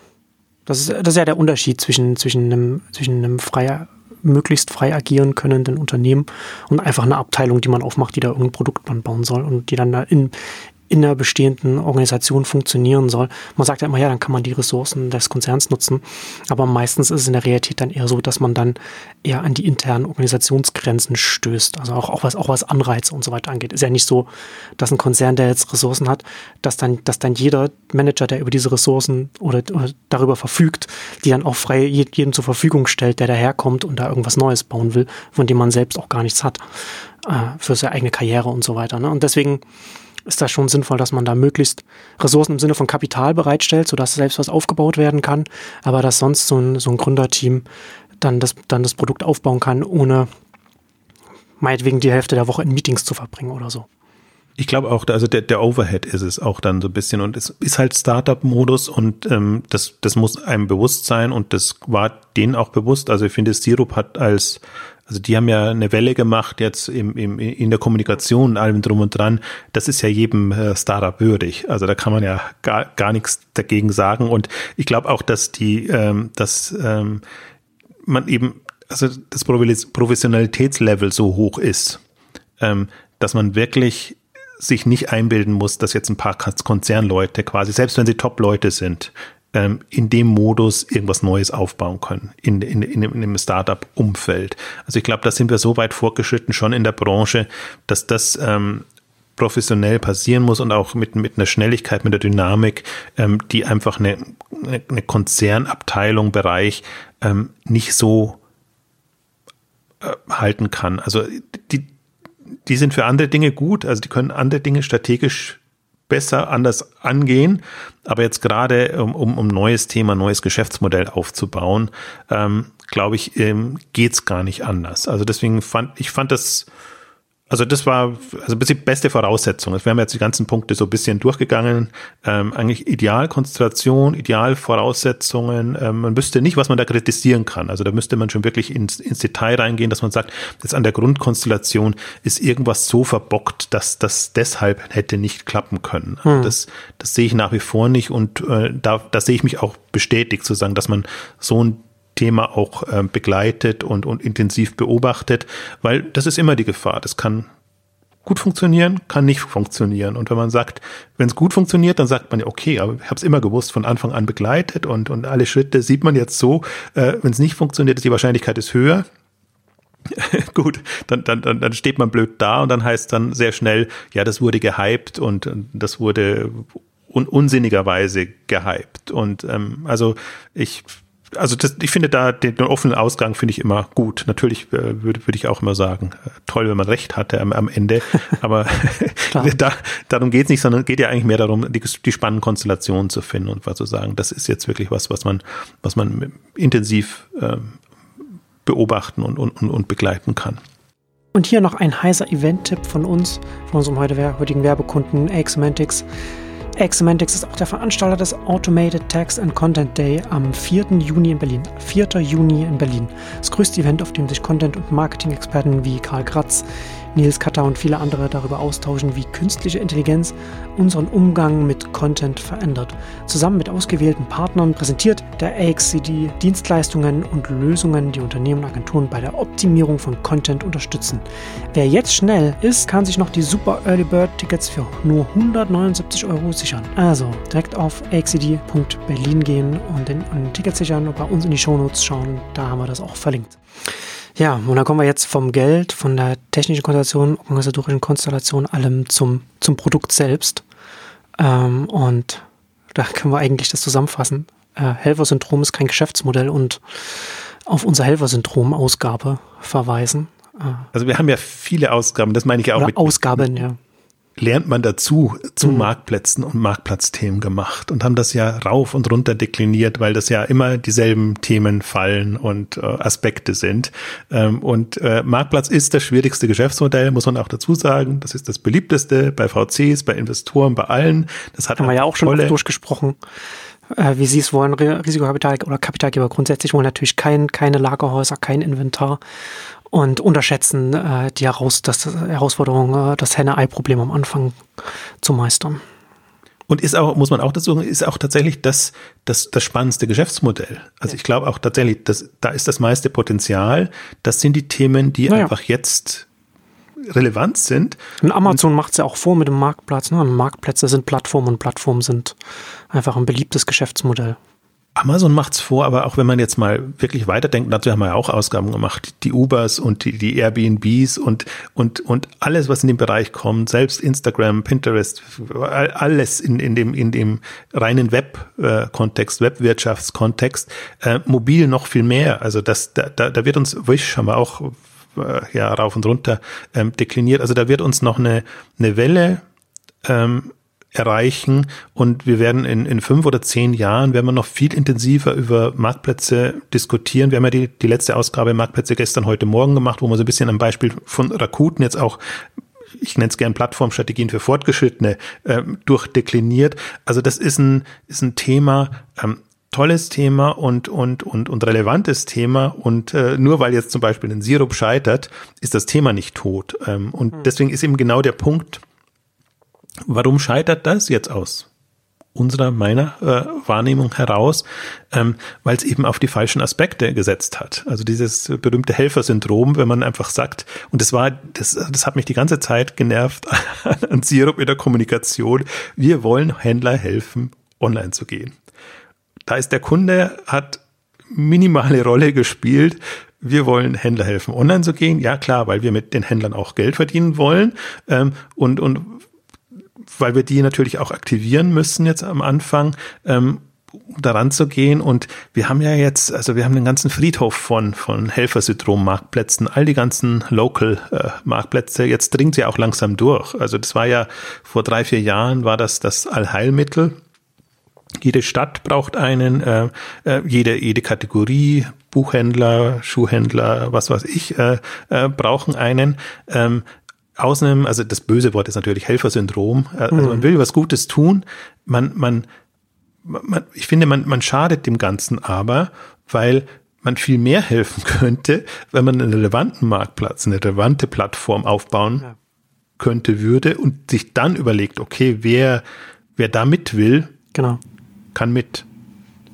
S1: das ist, das ist ja der Unterschied zwischen, zwischen einem, zwischen einem freier, möglichst frei agieren könnenden Unternehmen und einfach einer Abteilung, die man aufmacht, die da irgendein Produkt bauen soll und die dann da in, in der bestehenden Organisation funktionieren soll. Man sagt ja immer, ja, dann kann man die Ressourcen des Konzerns nutzen. Aber meistens ist es in der Realität dann eher so, dass man dann eher an die internen Organisationsgrenzen stößt. Also auch, auch was, auch was Anreize und so weiter angeht. Ist ja nicht so, dass ein Konzern, der jetzt Ressourcen hat, dass dann, dass dann jeder Manager, der über diese Ressourcen oder, oder darüber verfügt, die dann auch frei jedem zur Verfügung stellt, der daherkommt und da irgendwas Neues bauen will, von dem man selbst auch gar nichts hat. Äh, für seine eigene Karriere und so weiter. Ne? Und deswegen, ist das schon sinnvoll, dass man da möglichst Ressourcen im Sinne von Kapital bereitstellt, sodass selbst was aufgebaut werden kann, aber dass sonst so ein, so ein Gründerteam dann das, dann das Produkt aufbauen kann, ohne meinetwegen die Hälfte der Woche in Meetings zu verbringen oder so.
S2: Ich glaube auch, also der, der Overhead ist es auch dann so ein bisschen und es ist halt Startup-Modus und ähm, das, das muss einem bewusst sein und das war denen auch bewusst. Also ich finde, Sirup hat als also die haben ja eine Welle gemacht jetzt im, im, in der Kommunikation allem drum und dran. Das ist ja jedem äh, Startup würdig. Also da kann man ja gar, gar nichts dagegen sagen. Und ich glaube auch, dass die, ähm, dass ähm, man eben, also das Professionalitätslevel so hoch ist, ähm, dass man wirklich sich nicht einbilden muss, dass jetzt ein paar Konzernleute quasi, selbst wenn sie Top-Leute sind, ähm, in dem Modus irgendwas Neues aufbauen können, in, in, in, in dem Startup-Umfeld. Also ich glaube, da sind wir so weit fortgeschritten schon in der Branche, dass das ähm, professionell passieren muss und auch mit, mit einer Schnelligkeit, mit der Dynamik, ähm, die einfach eine, eine Konzernabteilung, Bereich ähm, nicht so äh, halten kann. Also die, die sind für andere Dinge gut, also die können andere Dinge strategisch besser anders angehen. Aber jetzt gerade, um, um, um neues Thema, neues Geschäftsmodell aufzubauen, ähm, glaube ich, ähm, geht's gar nicht anders. Also deswegen fand ich fand das also das war also die beste Voraussetzung. Wir haben jetzt die ganzen Punkte so ein bisschen durchgegangen. Ähm, eigentlich Idealkonstellation, Idealvoraussetzungen. Ähm, man wüsste nicht, was man da kritisieren kann. Also da müsste man schon wirklich ins, ins Detail reingehen, dass man sagt, jetzt an der Grundkonstellation ist irgendwas so verbockt, dass das deshalb hätte nicht klappen können. Also hm. Das, das sehe ich nach wie vor nicht und äh, da, da sehe ich mich auch bestätigt zu sagen, dass man so ein Thema auch äh, begleitet und, und intensiv beobachtet, weil das ist immer die Gefahr. Das kann gut funktionieren, kann nicht funktionieren. Und wenn man sagt, wenn es gut funktioniert, dann sagt man ja, okay, aber ich habe es immer gewusst, von Anfang an begleitet und, und alle Schritte sieht man jetzt so. Äh, wenn es nicht funktioniert, ist die Wahrscheinlichkeit ist höher. gut, dann, dann, dann, dann steht man blöd da und dann heißt dann sehr schnell, ja, das wurde gehypt und, und das wurde un unsinnigerweise gehypt. Und ähm, also ich also das, ich finde da den, den offenen Ausgang finde ich immer gut. Natürlich äh, würde würde ich auch immer sagen, äh, toll, wenn man recht hatte am, am Ende. Aber da, darum geht es nicht, sondern geht ja eigentlich mehr darum, die, die spannenden Konstellationen zu finden und was zu sagen. Das ist jetzt wirklich was, was man, was man intensiv ähm, beobachten und, und, und begleiten kann.
S1: Und hier noch ein heißer Event-Tipp von uns, von unserem heutigen Werbekunden Axemantics. Axemantics ist auch der Veranstalter des Automated Text and Content Day am 4. Juni in Berlin. 4. Juni in Berlin. Das größte Event, auf dem sich Content- und Marketing-Experten wie Karl Kratz, Nils Katter und viele andere darüber austauschen, wie künstliche Intelligenz unseren Umgang mit Content verändert. Zusammen mit ausgewählten Partnern präsentiert der AXCD Dienstleistungen und Lösungen, die Unternehmen und Agenturen bei der Optimierung von Content unterstützen. Wer jetzt schnell ist, kann sich noch die Super Early Bird Tickets für nur 179 Euro sichern. Also direkt auf axcd.berlin gehen und den, und den Ticket sichern und bei uns in die Shownotes schauen. Da haben wir das auch verlinkt. Ja, und dann kommen wir jetzt vom Geld, von der technischen Konstellation, organisatorischen Konstellation, allem zum, zum Produkt selbst. Ähm, und da können wir eigentlich das zusammenfassen. Äh, Helfer-Syndrom ist kein Geschäftsmodell und auf unser Helfer-Syndrom-Ausgabe verweisen.
S2: Äh, also wir haben ja viele Ausgaben, das meine ich ja auch
S1: mit Ausgaben, ja
S2: lernt man dazu zu mhm. Marktplätzen und Marktplatzthemen gemacht und haben das ja rauf und runter dekliniert, weil das ja immer dieselben Themen fallen und äh, Aspekte sind. Ähm, und äh, Marktplatz ist das schwierigste Geschäftsmodell, muss man auch dazu sagen. Das ist das beliebteste bei VCs, bei Investoren, bei allen. Das hat
S1: haben wir ja auch schon durchgesprochen. Äh, wie Sie es wollen, Risikokapital oder Kapitalgeber grundsätzlich wollen natürlich kein, keine Lagerhäuser, kein Inventar und unterschätzen äh, die Heraus das Herausforderung, äh, das Henne-Ei-Problem am Anfang zu meistern.
S2: Und ist auch, muss man auch dazu sagen, ist auch tatsächlich das, das, das spannendste Geschäftsmodell. Also ja. ich glaube auch tatsächlich, dass, da ist das meiste Potenzial. Das sind die Themen, die naja. einfach jetzt relevant sind.
S1: Und Amazon macht es ja auch vor mit dem Marktplatz. Ne? Marktplätze sind Plattformen und Plattformen sind einfach ein beliebtes Geschäftsmodell.
S2: Amazon macht's vor, aber auch wenn man jetzt mal wirklich weiterdenkt, dazu haben wir ja auch Ausgaben gemacht, die Ubers und die, die Airbnbs und, und, und alles, was in den Bereich kommt, selbst Instagram, Pinterest, alles in, in dem, in dem reinen Web-Kontext, Webwirtschaftskontext, äh, mobil noch viel mehr. Also das, da, da, da wird uns, Wish haben wir auch äh, ja rauf und runter ähm, dekliniert. Also da wird uns noch eine, eine Welle ähm, erreichen und wir werden in, in fünf oder zehn Jahren werden wir noch viel intensiver über Marktplätze diskutieren. Wir haben ja die, die letzte Ausgabe Marktplätze gestern, heute Morgen gemacht, wo man so ein bisschen am Beispiel von Rakuten jetzt auch ich nenne es gern Plattformstrategien für Fortgeschrittene, äh, durchdekliniert. Also das ist ein, ist ein Thema, ähm, tolles Thema und, und, und, und relevantes Thema. Und äh, nur weil jetzt zum Beispiel ein Sirup scheitert, ist das Thema nicht tot. Ähm, und hm. deswegen ist eben genau der Punkt, Warum scheitert das jetzt aus? unserer, meiner äh, Wahrnehmung heraus, ähm, weil es eben auf die falschen Aspekte gesetzt hat. Also dieses berühmte Helfersyndrom, wenn man einfach sagt, und das war, das, das hat mich die ganze Zeit genervt an Sirup in der Kommunikation, wir wollen Händler helfen, online zu gehen. Da ist der Kunde, hat minimale Rolle gespielt. Wir wollen Händler helfen, online zu gehen. Ja, klar, weil wir mit den Händlern auch Geld verdienen wollen. Ähm, und, und weil wir die natürlich auch aktivieren müssen jetzt am Anfang, ähm, um daran zu gehen. Und wir haben ja jetzt, also wir haben den ganzen Friedhof von, von Helfersyndrom-Marktplätzen, all die ganzen Local-Marktplätze. Jetzt dringt sie auch langsam durch. Also das war ja vor drei, vier Jahren war das das Allheilmittel. Jede Stadt braucht einen, äh, äh, jede, jede Kategorie, Buchhändler, Schuhhändler, was weiß ich, äh, äh, brauchen einen. Ähm, aus einem, also das böse Wort ist natürlich Helfersyndrom. Äh, also mhm. man will was Gutes tun. Man, man, man, ich finde, man, man schadet dem Ganzen aber, weil man viel mehr helfen könnte, wenn man einen relevanten Marktplatz, eine relevante Plattform aufbauen ja. könnte, würde und sich dann überlegt, okay, wer, wer da mit will,
S1: genau.
S2: kann mit.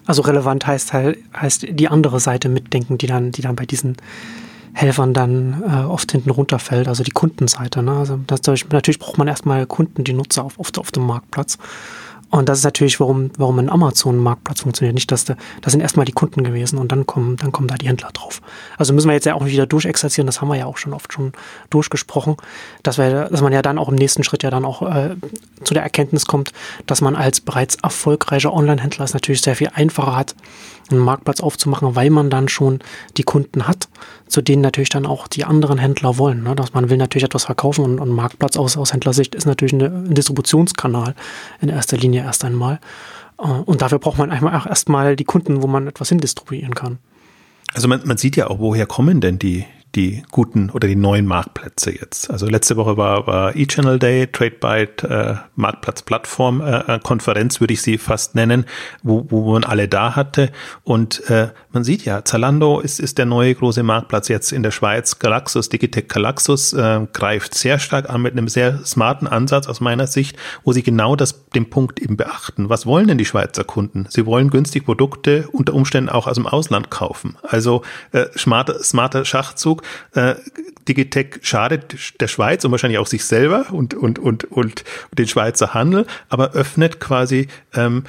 S1: Also relevant heißt halt, heißt die andere Seite mitdenken, die dann, die dann bei diesen Helfern dann äh, oft hinten runterfällt, also die Kundenseite. Ne? Also das, natürlich braucht man erstmal Kunden, die Nutzer auf, auf, auf dem Marktplatz. Und das ist natürlich, warum, warum ein Amazon-Marktplatz funktioniert. Nicht, dass der, das sind erstmal die Kunden gewesen und dann kommen, dann kommen da die Händler drauf. Also müssen wir jetzt ja auch wieder durchexerzieren, das haben wir ja auch schon oft schon durchgesprochen, dass, wir, dass man ja dann auch im nächsten Schritt ja dann auch äh, zu der Erkenntnis kommt, dass man als bereits erfolgreicher Online-Händler es natürlich sehr viel einfacher hat, einen Marktplatz aufzumachen, weil man dann schon die Kunden hat, zu denen natürlich dann auch die anderen Händler wollen. Ne? Dass man will natürlich etwas verkaufen und, ein Marktplatz aus, aus Händlersicht ist natürlich eine, ein Distributionskanal in erster Linie erst einmal. Äh, und dafür braucht man einmal auch erstmal die Kunden, wo man etwas hindistribuieren kann.
S2: Also man, man sieht ja auch, woher kommen denn die, die guten oder die neuen Marktplätze jetzt. Also letzte Woche war, war E-Channel Day, TradeByte, äh, Marktplatzplattform, äh, äh, Konferenz würde ich sie fast nennen, wo, wo man alle da hatte. Und äh, man sieht ja, Zalando ist, ist der neue große Marktplatz jetzt in der Schweiz. Galaxus, Digitech Galaxus äh, greift sehr stark an mit einem sehr smarten Ansatz aus meiner Sicht, wo sie genau das, den Punkt eben beachten. Was wollen denn die Schweizer Kunden? Sie wollen günstig Produkte unter Umständen auch aus dem Ausland kaufen. Also äh, smarter, smarter Schachzug äh, Digitech schadet der Schweiz und wahrscheinlich auch sich selber und, und, und, und den Schweizer Handel, aber öffnet quasi ähm,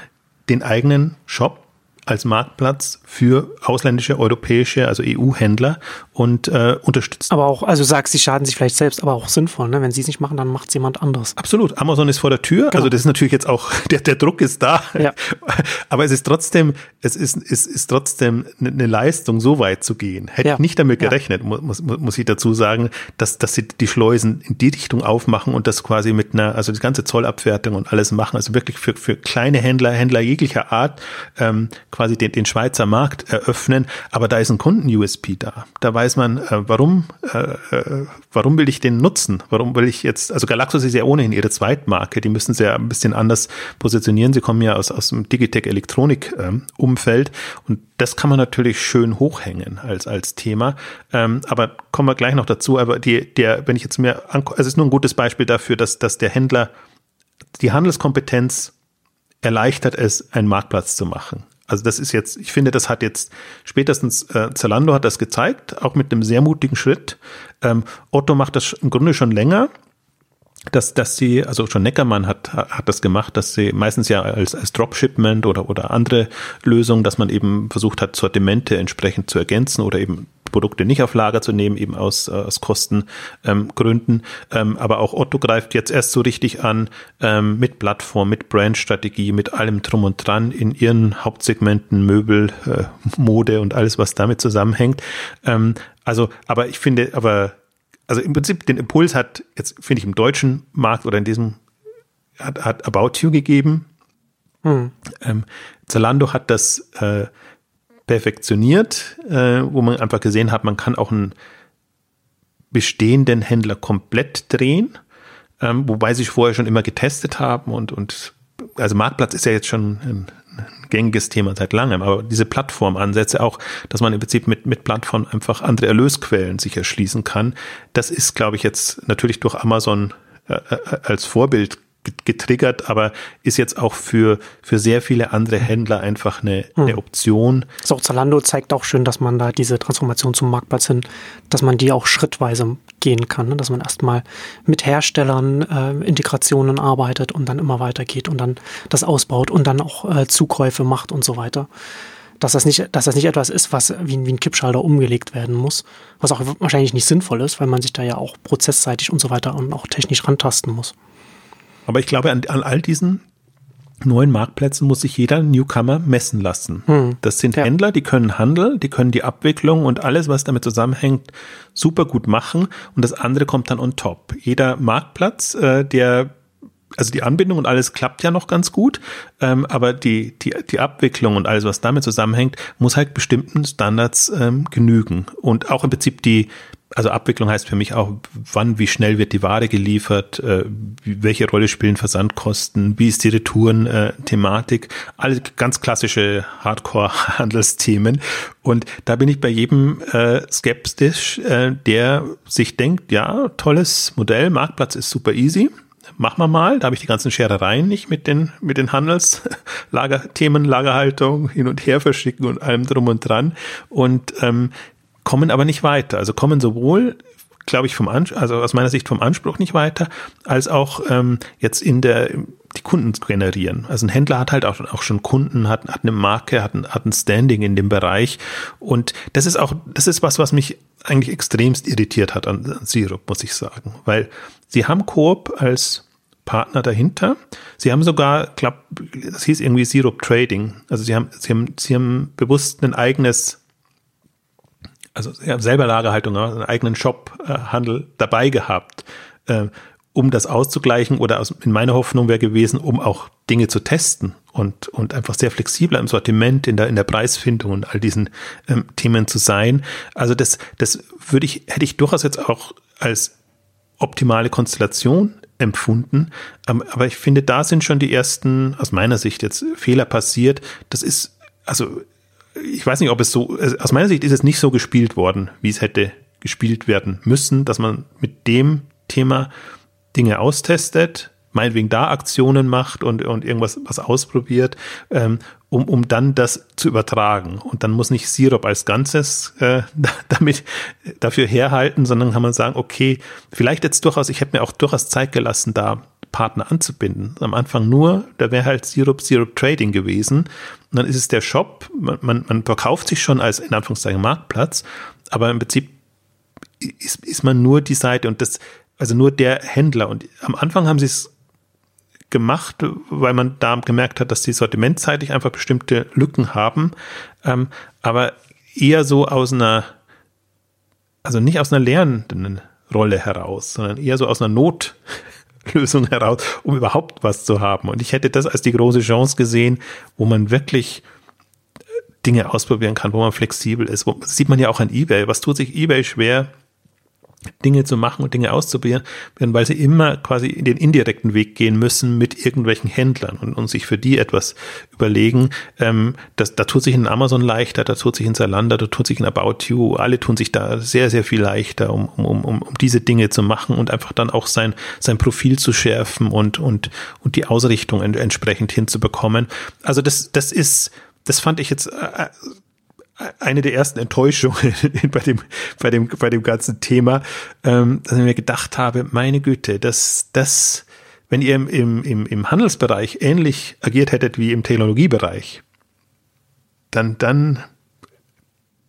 S2: den eigenen Shop als Marktplatz für ausländische, europäische, also EU-Händler und äh, unterstützt.
S1: Aber auch, also sagst, sie schaden sich vielleicht selbst, aber auch sinnvoll, ne? Wenn sie es nicht machen, dann macht es jemand anderes.
S2: Absolut. Amazon ist vor der Tür. Genau. Also das ist natürlich jetzt auch, der, der Druck ist da. Ja. Aber es ist trotzdem, es ist, es ist trotzdem eine Leistung, so weit zu gehen. Hätte ja. ich nicht damit gerechnet, ja. muss, muss ich dazu sagen, dass, dass sie die Schleusen in die Richtung aufmachen und das quasi mit einer, also die ganze Zollabwertung und alles machen. Also wirklich für, für kleine Händler, Händler jeglicher Art, ähm, quasi den, den Schweizer Markt eröffnen. Aber da ist ein Kunden-USP da. Da weiß man, äh, warum, äh, äh, warum will ich den nutzen? Warum will ich jetzt, also Galaxus ist ja ohnehin ihre Zweitmarke, die müssen sie ja ein bisschen anders positionieren. Sie kommen ja aus, aus dem Digitech Elektronik ähm, und das kann man natürlich schön hochhängen als, als Thema. Ähm, aber kommen wir gleich noch dazu. Aber die, der, wenn ich jetzt mir angucke, also es ist nur ein gutes Beispiel dafür, dass, dass der Händler die Handelskompetenz erleichtert es, einen Marktplatz zu machen. Also das ist jetzt, ich finde, das hat jetzt spätestens äh, Zalando hat das gezeigt, auch mit einem sehr mutigen Schritt. Ähm, Otto macht das im Grunde schon länger, dass, dass sie, also schon Neckermann hat, hat das gemacht, dass sie meistens ja als, als Dropshipment oder, oder andere Lösungen, dass man eben versucht hat, Sortimente entsprechend zu ergänzen oder eben Produkte nicht auf Lager zu nehmen, eben aus, äh, aus Kostengründen. Ähm, ähm, aber auch Otto greift jetzt erst so richtig an ähm, mit Plattform, mit Brandstrategie, mit allem drum und dran in ihren Hauptsegmenten Möbel, äh, Mode und alles, was damit zusammenhängt. Also, aber ich finde, aber also im Prinzip den Impuls hat jetzt, finde ich, im deutschen Markt oder in diesem hat, hat About You gegeben. Hm. Ähm, Zalando hat das äh, perfektioniert, äh, wo man einfach gesehen hat, man kann auch einen bestehenden Händler komplett drehen, ähm, wobei sie vorher schon immer getestet haben und, und also Marktplatz ist ja jetzt schon ein, ein gängiges Thema seit langem, aber diese Plattformansätze auch, dass man im Prinzip mit, mit Plattformen einfach andere Erlösquellen sich erschließen kann, das ist, glaube ich, jetzt natürlich durch Amazon äh, äh als Vorbild getriggert, aber ist jetzt auch für, für sehr viele andere Händler einfach eine, hm. eine Option.
S1: So, Zalando zeigt auch schön, dass man da diese Transformation zum Marktplatz hin, dass man die auch schrittweise gehen kann, ne? dass man erstmal mit Herstellern äh, Integrationen arbeitet und dann immer weitergeht und dann das ausbaut und dann auch äh, Zukäufe macht und so weiter. Dass das nicht, dass das nicht etwas ist, was wie, wie ein Kippschalter umgelegt werden muss, was auch wahrscheinlich nicht sinnvoll ist, weil man sich da ja auch prozessseitig und so weiter und auch technisch rantasten muss.
S2: Aber ich glaube, an, an all diesen neuen Marktplätzen muss sich jeder Newcomer messen lassen. Hm. Das sind ja. Händler, die können Handel, die können die Abwicklung und alles, was damit zusammenhängt, super gut machen. Und das andere kommt dann on top. Jeder Marktplatz, äh, der also die Anbindung und alles klappt ja noch ganz gut, ähm, aber die, die, die Abwicklung und alles, was damit zusammenhängt, muss halt bestimmten Standards ähm, genügen. Und auch im Prinzip die, also Abwicklung heißt für mich auch, wann, wie schnell wird die Ware geliefert, äh, welche Rolle spielen Versandkosten, wie ist die Retouren-Thematik, alle ganz klassische Hardcore-Handelsthemen. Und da bin ich bei jedem äh, skeptisch, äh, der sich denkt, ja, tolles Modell, Marktplatz ist super easy, machen wir mal. Da habe ich die ganzen Scherereien nicht mit den, mit den Handelslagerthemen, Lagerhaltung, hin und her verschicken und allem drum und dran. Und ähm, kommen aber nicht weiter. Also kommen sowohl glaube ich, vom Anspruch, also aus meiner Sicht vom Anspruch nicht weiter, als auch ähm, jetzt in der die Kunden generieren. Also ein Händler hat halt auch, auch schon Kunden, hat, hat eine Marke, hat ein, hat ein Standing in dem Bereich. Und das ist auch, das ist was, was mich eigentlich extremst irritiert hat an, an Syrup, muss ich sagen. Weil sie haben Coop als Partner dahinter. Sie haben sogar, glaube, das hieß irgendwie Syrup Trading. Also sie haben, sie haben, sie haben bewusst ein eigenes also haben selber Lagerhaltung, einen eigenen Shop-Handel dabei gehabt, äh, um das auszugleichen oder aus, in meiner Hoffnung wäre gewesen, um auch Dinge zu testen, und, und einfach sehr flexibler im Sortiment, in der, in der Preisfindung und all diesen ähm, Themen zu sein. Also das, das würde ich, hätte ich durchaus jetzt auch als optimale Konstellation empfunden. Ähm, aber ich finde, da sind schon die ersten, aus meiner Sicht jetzt, Fehler passiert. Das ist, also, ich weiß nicht, ob es so, also aus meiner Sicht ist es nicht so gespielt worden, wie es hätte gespielt werden müssen, dass man mit dem Thema Dinge austestet, meinetwegen da Aktionen macht und, und irgendwas was ausprobiert, ähm, um, um dann das zu übertragen. Und dann muss nicht Sirup als Ganzes äh, damit dafür herhalten, sondern kann man sagen, okay, vielleicht jetzt durchaus, ich hätte mir auch durchaus Zeit gelassen, da Partner anzubinden. Am Anfang nur, da wäre halt Sirup, Sirup Trading gewesen. Und dann ist es der Shop, man, man, man verkauft sich schon als in Anführungszeichen Marktplatz, aber im Prinzip ist, ist man nur die Seite und das, also nur der Händler. Und am Anfang haben sie es gemacht, weil man da gemerkt hat, dass die sortimentseitig einfach bestimmte Lücken haben, ähm, aber eher so aus einer, also nicht aus einer lernenden Rolle heraus, sondern eher so aus einer Notlösung heraus, um überhaupt was zu haben. Und ich hätte das als die große Chance gesehen, wo man wirklich äh, Dinge ausprobieren kann, wo man flexibel ist. Das sieht man ja auch an eBay. Was tut sich eBay schwer, Dinge zu machen und Dinge auszuprobieren, weil sie immer quasi den indirekten Weg gehen müssen mit irgendwelchen Händlern und, und sich für die etwas überlegen. Ähm, das, da tut sich in Amazon leichter, da tut sich in Zalando, da tut sich in About You, alle tun sich da sehr, sehr viel leichter, um, um, um, um diese Dinge zu machen und einfach dann auch sein, sein Profil zu schärfen und, und, und die Ausrichtung entsprechend hinzubekommen. Also das, das ist, das fand ich jetzt äh, eine der ersten Enttäuschungen bei dem, bei dem, bei dem ganzen Thema, ähm, dass ich mir gedacht habe, meine Güte, das, das, wenn ihr im, im, im Handelsbereich ähnlich agiert hättet wie im Technologiebereich, dann, dann,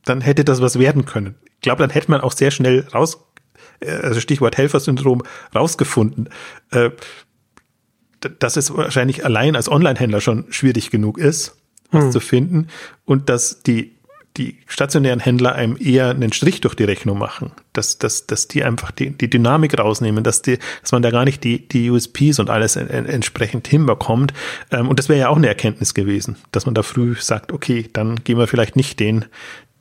S2: dann hätte das was werden können. Ich glaube, dann hätte man auch sehr schnell raus, äh, also Stichwort Helfersyndrom, rausgefunden, äh, dass es wahrscheinlich allein als Online-Händler schon schwierig genug ist, was hm. zu finden und dass die die stationären Händler einem eher einen Strich durch die Rechnung machen, dass, dass, dass die einfach die, die Dynamik rausnehmen, dass, die, dass man da gar nicht die, die USPs und alles en, en, entsprechend hinbekommt. Ähm, und das wäre ja auch eine Erkenntnis gewesen, dass man da früh sagt, okay, dann gehen wir vielleicht nicht den,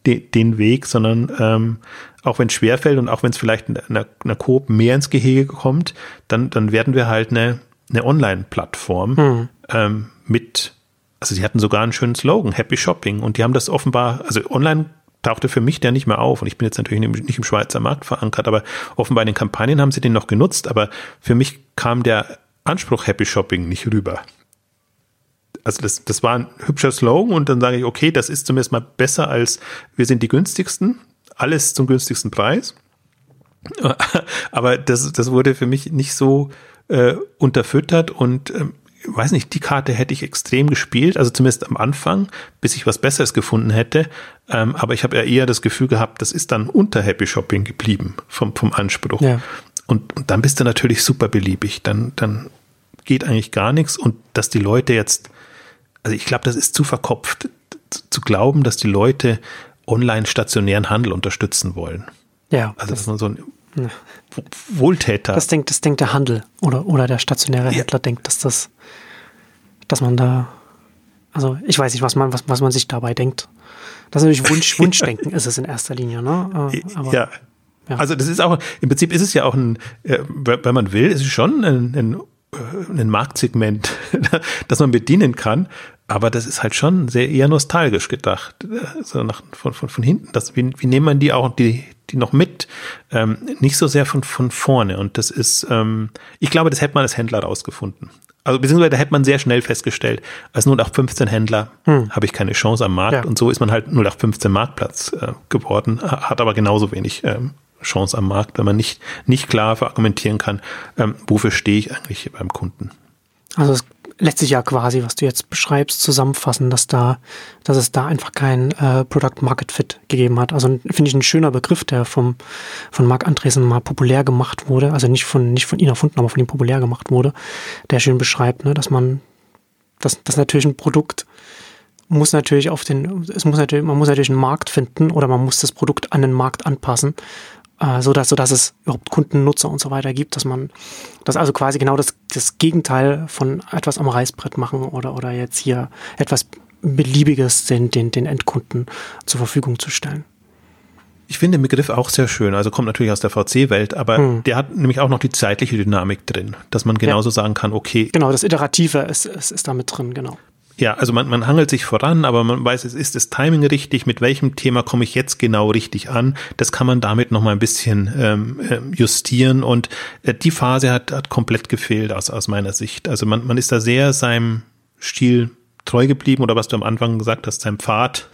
S2: den, den Weg, sondern ähm, auch wenn es schwerfällt und auch wenn es vielleicht einer, einer Coop mehr ins Gehege kommt, dann, dann werden wir halt eine, eine Online-Plattform hm. ähm, mit also sie hatten sogar einen schönen Slogan, Happy Shopping. Und die haben das offenbar, also online tauchte für mich der nicht mehr auf. Und ich bin jetzt natürlich nicht im Schweizer Markt verankert, aber offenbar in den Kampagnen haben sie den noch genutzt. Aber für mich kam der Anspruch Happy Shopping nicht rüber. Also das, das war ein hübscher Slogan und dann sage ich, okay, das ist zumindest mal besser als wir sind die günstigsten, alles zum günstigsten Preis. Aber das, das wurde für mich nicht so äh, unterfüttert und ähm, weiß nicht, die Karte hätte ich extrem gespielt, also zumindest am Anfang, bis ich was Besseres gefunden hätte. Ähm, aber ich habe ja eher das Gefühl gehabt, das ist dann unter Happy Shopping geblieben vom, vom Anspruch. Ja. Und, und dann bist du natürlich super beliebig. Dann, dann geht eigentlich gar nichts. Und dass die Leute jetzt, also ich glaube, das ist zu verkopft, zu glauben, dass die Leute online stationären Handel unterstützen wollen.
S1: Ja.
S2: Also, dass man so ein Wohltäter.
S1: Das denkt, das denkt der Handel oder, oder der stationäre Händler ja. denkt, dass das, dass man da, also ich weiß nicht, was man, was, was man sich dabei denkt. Das ist natürlich Wunsch, Wunschdenken ist es in erster Linie, ne?
S2: Äh, aber, ja. ja. Also das ist auch, im Prinzip ist es ja auch ein, äh, wenn man will, ist es schon ein, ein, äh, ein Marktsegment, das man bedienen kann. Aber das ist halt schon sehr eher nostalgisch gedacht, so nach, von, von, von hinten. Das, wie, wie nehmen man die auch, die, die noch mit? Ähm, nicht so sehr von, von vorne. Und das ist, ähm, ich glaube, das hätte man als Händler rausgefunden. Also beziehungsweise da hätte man sehr schnell festgestellt, als 0815 Händler hm. habe ich keine Chance am Markt. Ja. Und so ist man halt 0815 Marktplatz äh, geworden, hat aber genauso wenig ähm, Chance am Markt, wenn man nicht, nicht klar verargumentieren kann, ähm, wofür stehe ich eigentlich beim Kunden.
S1: Also es lässt sich ja quasi, was du jetzt beschreibst, zusammenfassen, dass da, dass es da einfach kein äh, Product Market Fit gegeben hat. Also finde ich ein schöner Begriff, der vom von Marc Andresen mal populär gemacht wurde, also nicht von nicht von ihm erfunden, aber von ihm populär gemacht wurde, der schön beschreibt, ne, dass man, dass, dass natürlich ein Produkt muss natürlich auf den, es muss natürlich, man muss natürlich einen Markt finden oder man muss das Produkt an den Markt anpassen. Äh, so dass so dass es überhaupt Kundennutzer und so weiter gibt, dass man das also quasi genau das, das Gegenteil von etwas am Reißbrett machen oder oder jetzt hier etwas beliebiges den den den Endkunden zur Verfügung zu stellen.
S2: Ich finde den Begriff auch sehr schön. Also kommt natürlich aus der VC-Welt, aber hm. der hat nämlich auch noch die zeitliche Dynamik drin, dass man genauso ja. sagen kann, okay.
S1: Genau, das Iterative ist, ist, ist damit drin, genau.
S2: Ja, also man, man hangelt sich voran, aber man weiß, es ist das Timing richtig, mit welchem Thema komme ich jetzt genau richtig an. Das kann man damit nochmal ein bisschen ähm, ähm, justieren und äh, die Phase hat, hat komplett gefehlt aus, aus meiner Sicht. Also man, man ist da sehr seinem Stil treu geblieben oder was du am Anfang gesagt hast, seinem Pfad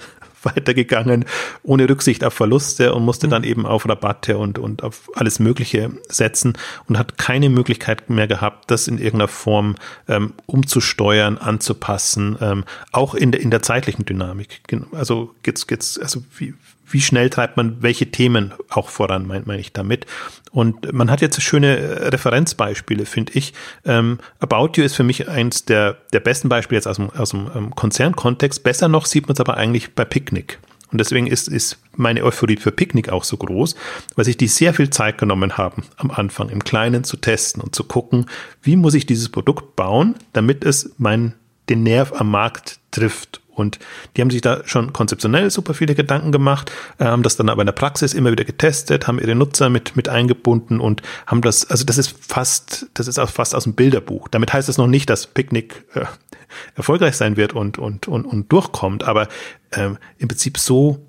S2: weitergegangen, ohne Rücksicht auf Verluste und musste dann mhm. eben auf Rabatte und, und auf alles Mögliche setzen und hat keine Möglichkeit mehr gehabt, das in irgendeiner Form ähm, umzusteuern, anzupassen, ähm, auch in der, in der zeitlichen Dynamik. Also geht's, geht's, also wie, wie schnell treibt man welche Themen auch voran, meine mein ich damit. Und man hat jetzt schöne äh, Referenzbeispiele, finde ich. Ähm, About You ist für mich eins der, der besten Beispiele jetzt aus dem, aus dem ähm, Konzernkontext. Besser noch sieht man es aber eigentlich bei Picnic. Und deswegen ist, ist meine Euphorie für Picnic auch so groß, weil sich die sehr viel Zeit genommen haben, am Anfang im Kleinen zu testen und zu gucken, wie muss ich dieses Produkt bauen, damit es meinen, den Nerv am Markt trifft und die haben sich da schon konzeptionell super viele Gedanken gemacht, haben das dann aber in der Praxis immer wieder getestet, haben ihre Nutzer mit, mit eingebunden und haben das, also das ist fast, das ist auch fast aus dem Bilderbuch. Damit heißt es noch nicht, dass Picknick äh, erfolgreich sein wird und, und, und, und durchkommt, aber äh, im Prinzip so,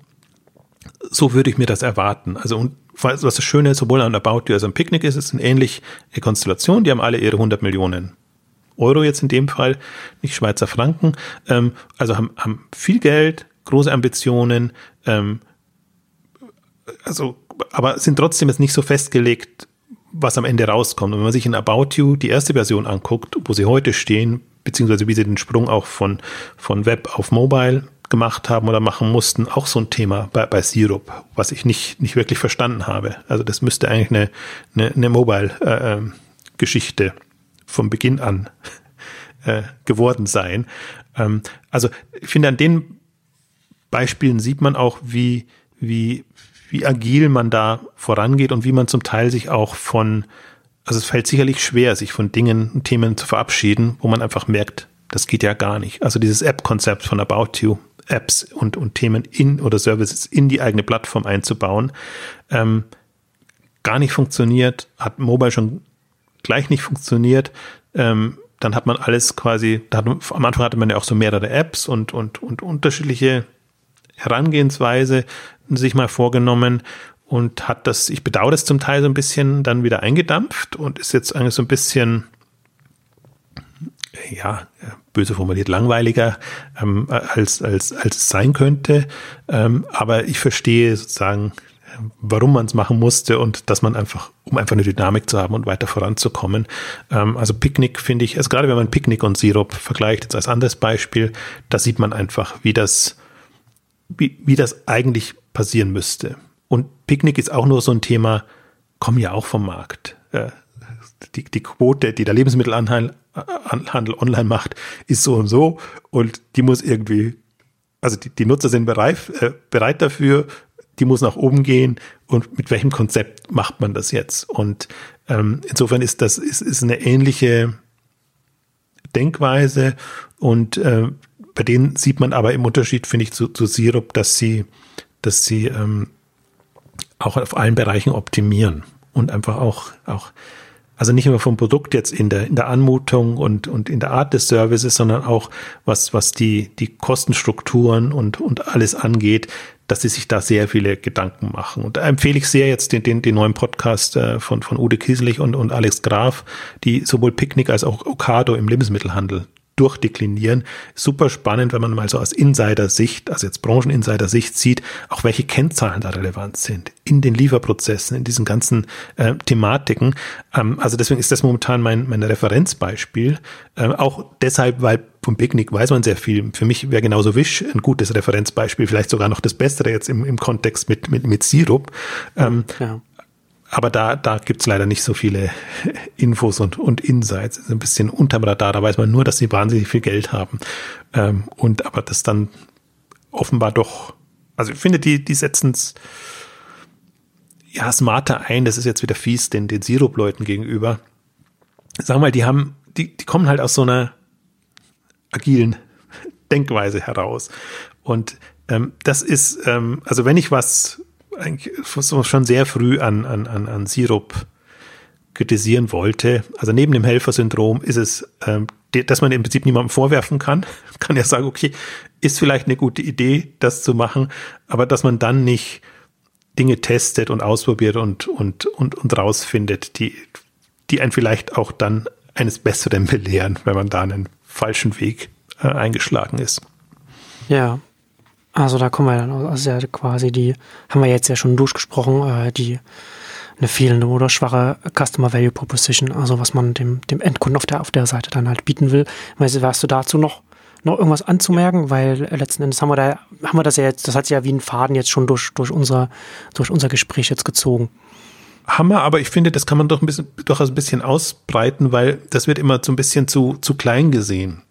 S2: so würde ich mir das erwarten. Also und was das Schöne sowohl an About You als an Picknick ist, ist eine ähnliche Konstellation. Die haben alle ihre 100 Millionen Euro jetzt in dem Fall, nicht Schweizer Franken. Ähm, also haben, haben viel Geld, große Ambitionen, ähm, also, aber sind trotzdem jetzt nicht so festgelegt, was am Ende rauskommt. Und wenn man sich in About You die erste Version anguckt, wo sie heute stehen, beziehungsweise wie sie den Sprung auch von, von Web auf Mobile gemacht haben oder machen mussten, auch so ein Thema bei, bei Syrup, was ich nicht, nicht wirklich verstanden habe. Also das müsste eigentlich eine, eine, eine Mobile-Geschichte äh, vom Beginn an äh, geworden sein. Ähm, also ich finde, an den Beispielen sieht man auch, wie, wie, wie agil man da vorangeht und wie man zum Teil sich auch von, also es fällt sicherlich schwer, sich von Dingen und Themen zu verabschieden, wo man einfach merkt, das geht ja gar nicht. Also dieses App-Konzept von About You, Apps und, und Themen in oder Services in die eigene Plattform einzubauen, ähm, gar nicht funktioniert, hat Mobile schon gleich nicht funktioniert, ähm, dann hat man alles quasi, hat, am Anfang hatte man ja auch so mehrere Apps und, und, und unterschiedliche Herangehensweise sich mal vorgenommen und hat das, ich bedauere das zum Teil so ein bisschen dann wieder eingedampft und ist jetzt eigentlich so ein bisschen, ja, böse formuliert, langweiliger ähm, als, als, als es sein könnte. Ähm, aber ich verstehe sozusagen warum man es machen musste und dass man einfach, um einfach eine Dynamik zu haben und weiter voranzukommen. Ähm, also Picknick finde ich, also gerade wenn man Picknick und Sirup vergleicht, jetzt als anderes Beispiel, da sieht man einfach, wie das, wie, wie das eigentlich passieren müsste. Und Picknick ist auch nur so ein Thema, kommen ja auch vom Markt. Äh, die, die Quote, die der Lebensmittelhandel Handel online macht, ist so und so und die muss irgendwie also die, die Nutzer sind bereit, äh, bereit dafür, die muss nach oben gehen und mit welchem Konzept macht man das jetzt? Und ähm, insofern ist das ist, ist eine ähnliche Denkweise und äh, bei denen sieht man aber im Unterschied, finde ich, zu, zu Sirup, dass sie, dass sie ähm, auch auf allen Bereichen optimieren und einfach auch, auch also nicht nur vom Produkt jetzt in der, in der Anmutung und, und in der Art des Services, sondern auch was, was die, die Kostenstrukturen und, und alles angeht, dass sie sich da sehr viele Gedanken machen. Und da empfehle ich sehr jetzt den, den, den neuen Podcast äh, von, von Ude Kieslich und, und Alex Graf, die sowohl Picknick als auch Okado im Lebensmittelhandel durchdeklinieren. Super spannend, wenn man mal so aus Insider-Sicht, also jetzt Brancheninsider-Sicht sieht, auch welche Kennzahlen da relevant sind in den Lieferprozessen, in diesen ganzen äh, Thematiken. Ähm, also deswegen ist das momentan mein, mein Referenzbeispiel. Ähm, auch deshalb, weil vom Picknick weiß man sehr viel. Für mich wäre genauso Wish ein gutes Referenzbeispiel, vielleicht sogar noch das Bessere jetzt im, im Kontext mit, mit, mit Sirup. Ähm, ja aber da, da gibt's leider nicht so viele Infos und, und Insights. ist ein bisschen unterm Radar. Da weiß man nur, dass sie wahnsinnig viel Geld haben. Ähm, und aber das dann offenbar doch, also ich finde, die, die setzen's ja, smarter ein, das ist jetzt wieder fies den, den Sirup-Leuten gegenüber. Sag mal, die haben, die, die kommen halt aus so einer agilen Denkweise heraus. Und ähm, das ist, ähm, also wenn ich was eigentlich schon sehr früh an, an, an, an Sirup kritisieren wollte, also neben dem Helfersyndrom ist es, ähm, dass man im Prinzip niemandem vorwerfen kann. Kann ja sagen, okay, ist vielleicht eine gute Idee, das zu machen, aber dass man dann nicht Dinge testet und ausprobiert und, und, und, und rausfindet, die, die einen vielleicht auch dann eines Besseren belehren, wenn man da einen falschen Weg äh, eingeschlagen ist.
S1: Ja, also da kommen wir dann, also ja quasi die, haben wir jetzt ja schon durchgesprochen, äh, die eine fehlende oder schwache Customer Value Proposition, also was man dem, dem Endkunden auf der, auf der Seite dann halt bieten will. Weißt du, hast du dazu noch, noch irgendwas anzumerken? Weil letzten Endes haben wir da, haben wir das ja jetzt, das hat sich ja wie ein Faden jetzt schon durch, durch unser, durch unser Gespräch jetzt gezogen.
S2: Hammer, aber ich finde, das kann man doch ein bisschen, durchaus ein bisschen ausbreiten, weil das wird immer so ein bisschen zu, zu klein gesehen.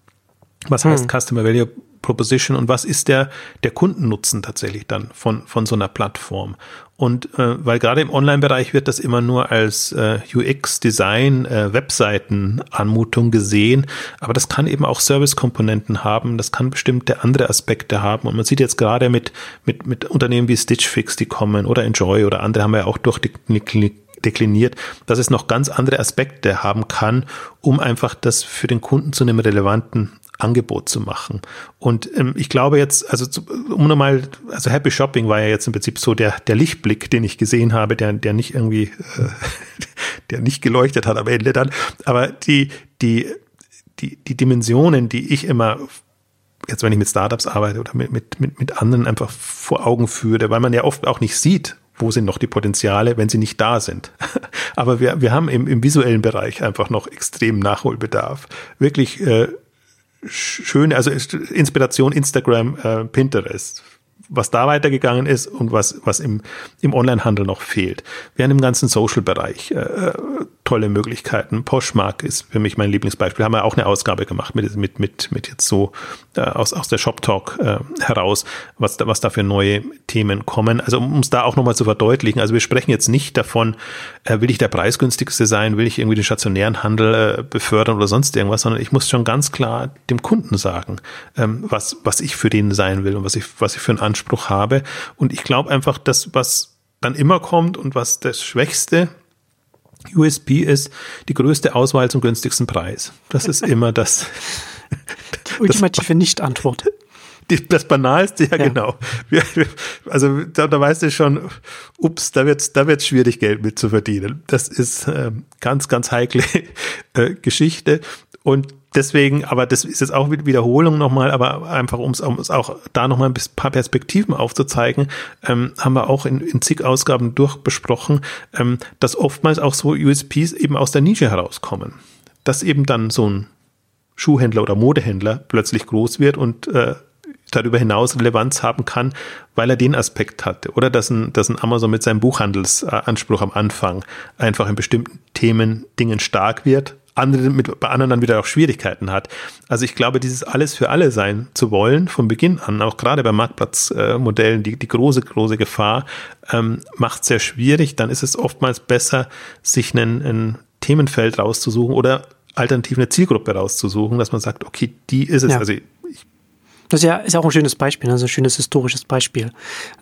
S2: Was hm. heißt Customer Value Proposition und was ist der, der Kundennutzen tatsächlich dann von, von so einer Plattform? Und äh, weil gerade im Online-Bereich wird das immer nur als äh, UX-Design, äh, Webseiten-Anmutung gesehen, aber das kann eben auch Service-Komponenten haben, das kann bestimmte andere Aspekte haben. Und man sieht jetzt gerade mit, mit, mit Unternehmen wie Stitch Fix, die kommen, oder Enjoy oder andere haben wir ja auch durchdekliniert, dass es noch ganz andere Aspekte haben kann, um einfach das für den Kunden zu einem relevanten Angebot zu machen. Und ähm, ich glaube jetzt, also zu, um nochmal, also Happy Shopping war ja jetzt im Prinzip so der, der Lichtblick, den ich gesehen habe, der, der nicht irgendwie, äh, der nicht geleuchtet hat am Ende dann. Aber die, die, die, die Dimensionen, die ich immer jetzt wenn ich mit Startups arbeite oder mit, mit, mit, mit anderen einfach vor Augen führe, weil man ja oft auch nicht sieht, wo sind noch die Potenziale, wenn sie nicht da sind. Aber wir, wir haben im, im visuellen Bereich einfach noch extrem Nachholbedarf. Wirklich äh, schöne, also Inspiration Instagram, äh, Pinterest, was da weitergegangen ist und was, was im, im Onlinehandel noch fehlt. Während im ganzen Social-Bereich äh, tolle Möglichkeiten. Poshmark ist für mich mein Lieblingsbeispiel. Haben wir auch eine Ausgabe gemacht mit, mit, mit, mit jetzt so äh, aus, aus der Shop Talk äh, heraus, was da, was da für neue Themen kommen. Also um es da auch nochmal zu verdeutlichen. Also wir sprechen jetzt nicht davon, äh, will ich der preisgünstigste sein, will ich irgendwie den stationären Handel äh, befördern oder sonst irgendwas, sondern ich muss schon ganz klar dem Kunden sagen, ähm, was, was ich für den sein will und was ich, was ich für einen Anspruch habe. Und ich glaube einfach, dass was dann immer kommt und was das Schwächste USP ist die größte Auswahl zum günstigsten Preis. Das ist immer das.
S1: Die ultimative Nicht-Antwort.
S2: Das Banalste, ja, ja. genau. Also da, da weißt du schon, ups, da wird es da wird's schwierig, Geld mit zu verdienen. Das ist ähm, ganz, ganz heikle äh, Geschichte. Und deswegen, aber das ist jetzt auch Wiederholung nochmal, aber einfach um es auch da nochmal ein paar Perspektiven aufzuzeigen, ähm, haben wir auch in, in zig Ausgaben durchbesprochen, ähm, dass oftmals auch so USPs eben aus der Nische herauskommen. Dass eben dann so ein Schuhhändler oder Modehändler plötzlich groß wird und äh, darüber hinaus Relevanz haben kann, weil er den Aspekt hatte. Oder dass ein, dass ein Amazon mit seinem Buchhandelsanspruch am Anfang einfach in bestimmten Themen, Dingen stark wird, andere mit, bei anderen dann wieder auch Schwierigkeiten hat. Also ich glaube, dieses alles für alle sein zu wollen, von Beginn an, auch gerade bei Marktplatzmodellen, äh, die, die große, große Gefahr, ähm, macht sehr schwierig. Dann ist es oftmals besser, sich einen, ein Themenfeld rauszusuchen oder alternativ eine Zielgruppe rauszusuchen, dass man sagt, okay, die ist es. Ja. Also
S1: das ist ja, ist auch ein schönes Beispiel, also ein schönes historisches Beispiel.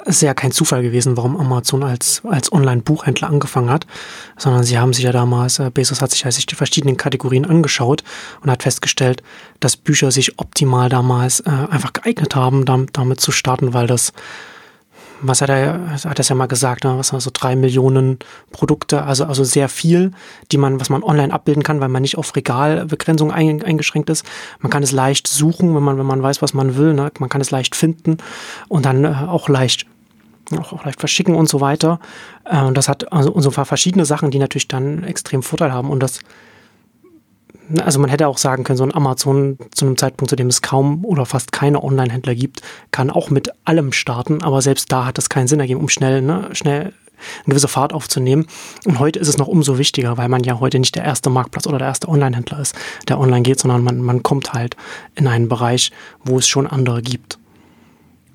S1: Es ist ja kein Zufall gewesen, warum Amazon als, als Online-Buchhändler angefangen hat, sondern sie haben sich ja damals, äh, Bezos hat sich ja sich die verschiedenen Kategorien angeschaut und hat festgestellt, dass Bücher sich optimal damals äh, einfach geeignet haben, damit, damit zu starten, weil das was hat er, hat das ja mal gesagt, ne? was so drei Millionen Produkte, also, also sehr viel, die man, was man online abbilden kann, weil man nicht auf Regalbegrenzung ein, eingeschränkt ist. Man kann es leicht suchen, wenn man, wenn man weiß, was man will. Ne? Man kann es leicht finden und dann äh, auch leicht auch, auch leicht verschicken und so weiter. Äh, und das hat also so verschiedene Sachen, die natürlich dann extrem Vorteil haben. Und das also man hätte auch sagen können, so ein Amazon zu einem Zeitpunkt, zu dem es kaum oder fast keine Online-Händler gibt, kann auch mit allem starten, aber selbst da hat das keinen Sinn ergeben, um schnell, ne, schnell eine gewisse Fahrt aufzunehmen. Und heute ist es noch umso wichtiger, weil man ja heute nicht der erste Marktplatz oder der erste Online-Händler ist, der online geht, sondern man, man kommt halt in einen Bereich, wo es schon andere gibt.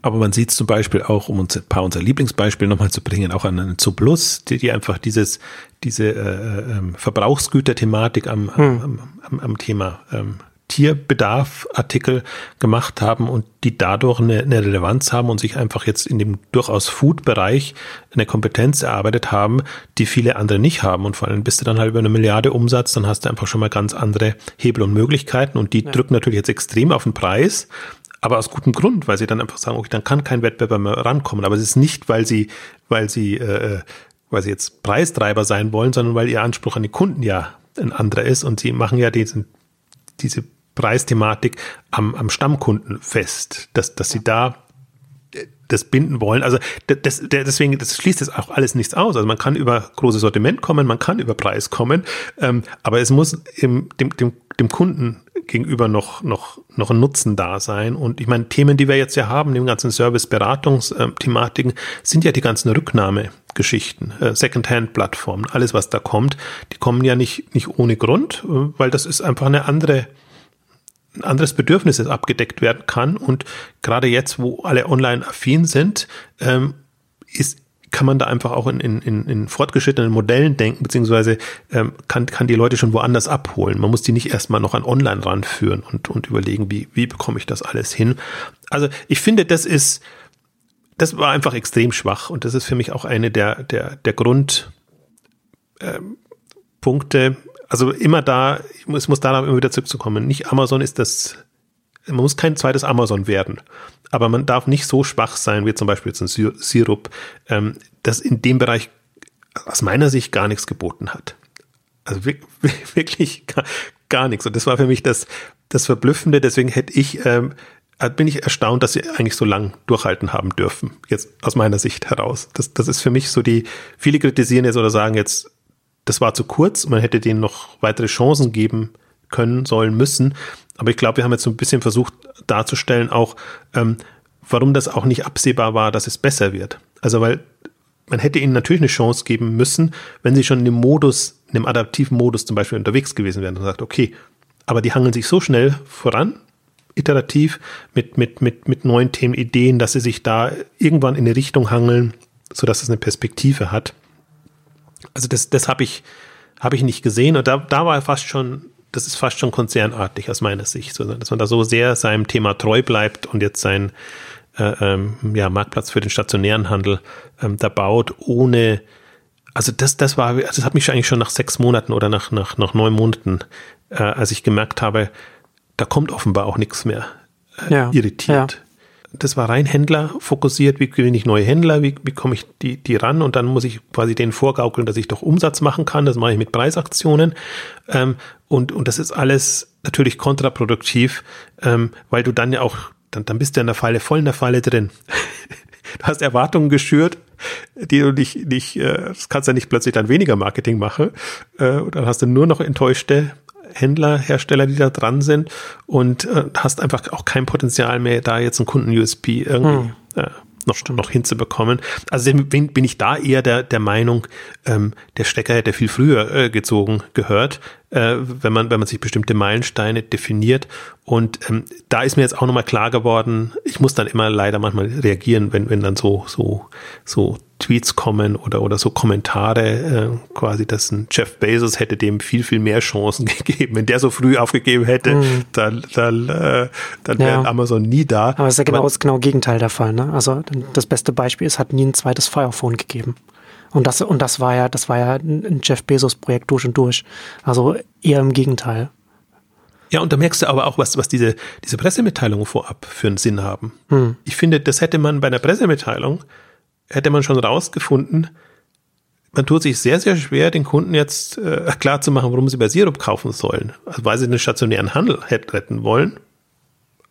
S2: Aber man sieht es zum Beispiel auch, um uns ein paar unserer Lieblingsbeispiele nochmal zu bringen, auch an einen Zuplus, die, die einfach dieses, diese äh, äh, Verbrauchsgüterthematik am, hm. am, am, am, Thema ähm, Tierbedarf-Artikel gemacht haben und die dadurch eine, eine, Relevanz haben und sich einfach jetzt in dem durchaus Food-Bereich eine Kompetenz erarbeitet haben, die viele andere nicht haben. Und vor allem bist du dann halt über eine Milliarde Umsatz, dann hast du einfach schon mal ganz andere Hebel und Möglichkeiten und die ja. drücken natürlich jetzt extrem auf den Preis. Aber aus gutem Grund, weil sie dann einfach sagen, okay, dann kann kein Wettbewerber mehr rankommen. Aber es ist nicht, weil sie, weil sie, äh, weil sie jetzt Preistreiber sein wollen, sondern weil ihr Anspruch an die Kunden ja ein anderer ist und sie machen ja diesen, diese Preisthematik am, am Stammkunden fest, dass, dass sie da das binden wollen. Also das, deswegen, das schließt jetzt auch alles nichts aus. Also man kann über großes Sortiment kommen, man kann über Preis kommen, ähm, aber es muss im, dem, dem, dem Kunden gegenüber noch, noch, noch ein Nutzen da sein. Und ich meine, Themen, die wir jetzt ja haben, den ganzen Service-Beratungsthematiken, sind ja die ganzen Rücknahmegeschichten, äh, Second-Hand-Plattformen, alles, was da kommt, die kommen ja nicht, nicht ohne Grund, äh, weil das ist einfach eine andere ein anderes Bedürfnis das abgedeckt werden kann. Und gerade jetzt, wo alle online affin sind, ähm, ist, kann man da einfach auch in, in, in fortgeschrittenen Modellen denken, beziehungsweise ähm, kann, kann die Leute schon woanders abholen. Man muss die nicht erstmal noch an online ranführen und, und überlegen, wie, wie bekomme ich das alles hin. Also ich finde, das ist, das war einfach extrem schwach und das ist für mich auch eine der, der, der Grundpunkte, ähm, also immer da, es muss darauf immer wieder zurückzukommen. Nicht Amazon ist das, man muss kein zweites Amazon werden. Aber man darf nicht so schwach sein, wie zum Beispiel jetzt ein Sirup, ähm, das in dem Bereich aus meiner Sicht gar nichts geboten hat. Also wirklich gar, gar nichts. Und das war für mich das, das Verblüffende. Deswegen hätte ich, ähm, bin ich erstaunt, dass sie eigentlich so lang durchhalten haben dürfen. Jetzt aus meiner Sicht heraus. Das, das ist für mich so die, viele kritisieren jetzt oder sagen jetzt, das war zu kurz. Man hätte denen noch weitere Chancen geben können, sollen, müssen. Aber ich glaube, wir haben jetzt so ein bisschen versucht darzustellen, auch ähm, warum das auch nicht absehbar war, dass es besser wird. Also weil man hätte ihnen natürlich eine Chance geben müssen, wenn sie schon in dem Modus, in dem adaptiven Modus zum Beispiel unterwegs gewesen wären und sagt, okay, aber die hangeln sich so schnell voran, iterativ, mit, mit, mit, mit neuen Themen, Ideen, dass sie sich da irgendwann in eine Richtung hangeln, sodass es eine Perspektive hat. Also das, das habe ich, hab ich nicht gesehen und da, da war fast schon, das ist fast schon konzernartig aus meiner Sicht, dass man da so sehr seinem Thema treu bleibt und jetzt sein äh, ähm, ja, Marktplatz für den stationären Handel ähm, da baut, ohne, also das, das war, also das hat mich eigentlich schon nach sechs Monaten oder nach, nach, nach neun Monaten, äh, als ich gemerkt habe, da kommt offenbar auch nichts mehr äh, ja, irritiert. Ja das war rein Händler fokussiert, wie gewinne ich neue Händler, wie, wie komme ich die, die ran? Und dann muss ich quasi denen vorgaukeln, dass ich doch Umsatz machen kann, das mache ich mit Preisaktionen. Ähm, und, und das ist alles natürlich kontraproduktiv, ähm, weil du dann ja auch, dann, dann bist du in der Falle, voll in der Falle drin. du hast Erwartungen geschürt, die du nicht, nicht, äh, das kannst ja nicht plötzlich dann weniger Marketing machen, äh, und dann hast du nur noch enttäuschte Händler, Hersteller, die da dran sind und äh, hast einfach auch kein Potenzial mehr, da jetzt einen Kunden-USP irgendwie hm. äh, noch, noch hinzubekommen. Also bin, bin ich da eher der, der Meinung, ähm, der Stecker hätte viel früher äh, gezogen gehört, äh, wenn man, wenn man sich bestimmte Meilensteine definiert. Und ähm, da ist mir jetzt auch nochmal klar geworden, ich muss dann immer leider manchmal reagieren, wenn, wenn dann so, so, so Tweets kommen oder, oder so Kommentare, äh, quasi, dass ein Jeff Bezos hätte dem viel, viel mehr Chancen gegeben. Wenn der so früh aufgegeben hätte, mhm. dann, dann, äh, dann ja. wäre Amazon nie da.
S1: Aber es ist ja genau das genau Gegenteil der Fall. Ne? Also das beste Beispiel ist, hat nie ein zweites Firephone gegeben. Und das, und das war ja, das war ja ein Jeff Bezos-Projekt durch und durch. Also eher im Gegenteil.
S2: Ja, und da merkst du aber auch, was, was diese, diese Pressemitteilungen vorab für einen Sinn haben. Hm. Ich finde, das hätte man bei einer Pressemitteilung hätte man schon rausgefunden, man tut sich sehr, sehr schwer, den Kunden jetzt äh, klar zu machen, warum sie bei Sirup kaufen sollen. Also weil sie den stationären Handel retten wollen.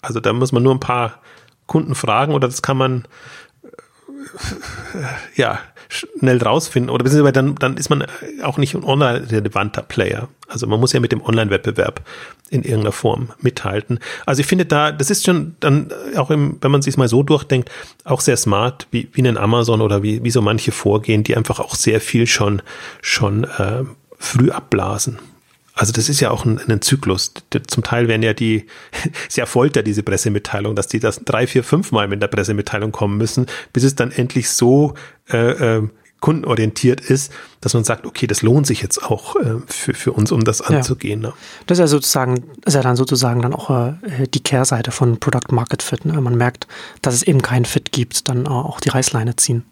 S2: Also da muss man nur ein paar Kunden fragen oder das kann man äh, ja schnell rausfinden. Oder beziehungsweise dann, dann ist man auch nicht ein online-relevanter Player. Also man muss ja mit dem Online-Wettbewerb in irgendeiner Form mithalten. Also ich finde da, das ist schon dann auch im, wenn man sich mal so durchdenkt, auch sehr smart, wie, wie ein Amazon oder wie, wie so manche vorgehen, die einfach auch sehr viel schon, schon äh, früh abblasen. Also das ist ja auch ein, ein Zyklus. Zum Teil werden ja die, sehr Folter, diese Pressemitteilung, dass die das drei, vier, fünf Mal mit der Pressemitteilung kommen müssen, bis es dann endlich so äh, äh, kundenorientiert ist, dass man sagt, okay, das lohnt sich jetzt auch äh, für, für uns, um das anzugehen.
S1: Ja. Ne? Das ist ja sozusagen, ist ja dann sozusagen dann auch äh, die Kehrseite von Product Market Fit. Ne? Man merkt, dass es eben keinen Fit gibt, dann auch die Reißleine ziehen.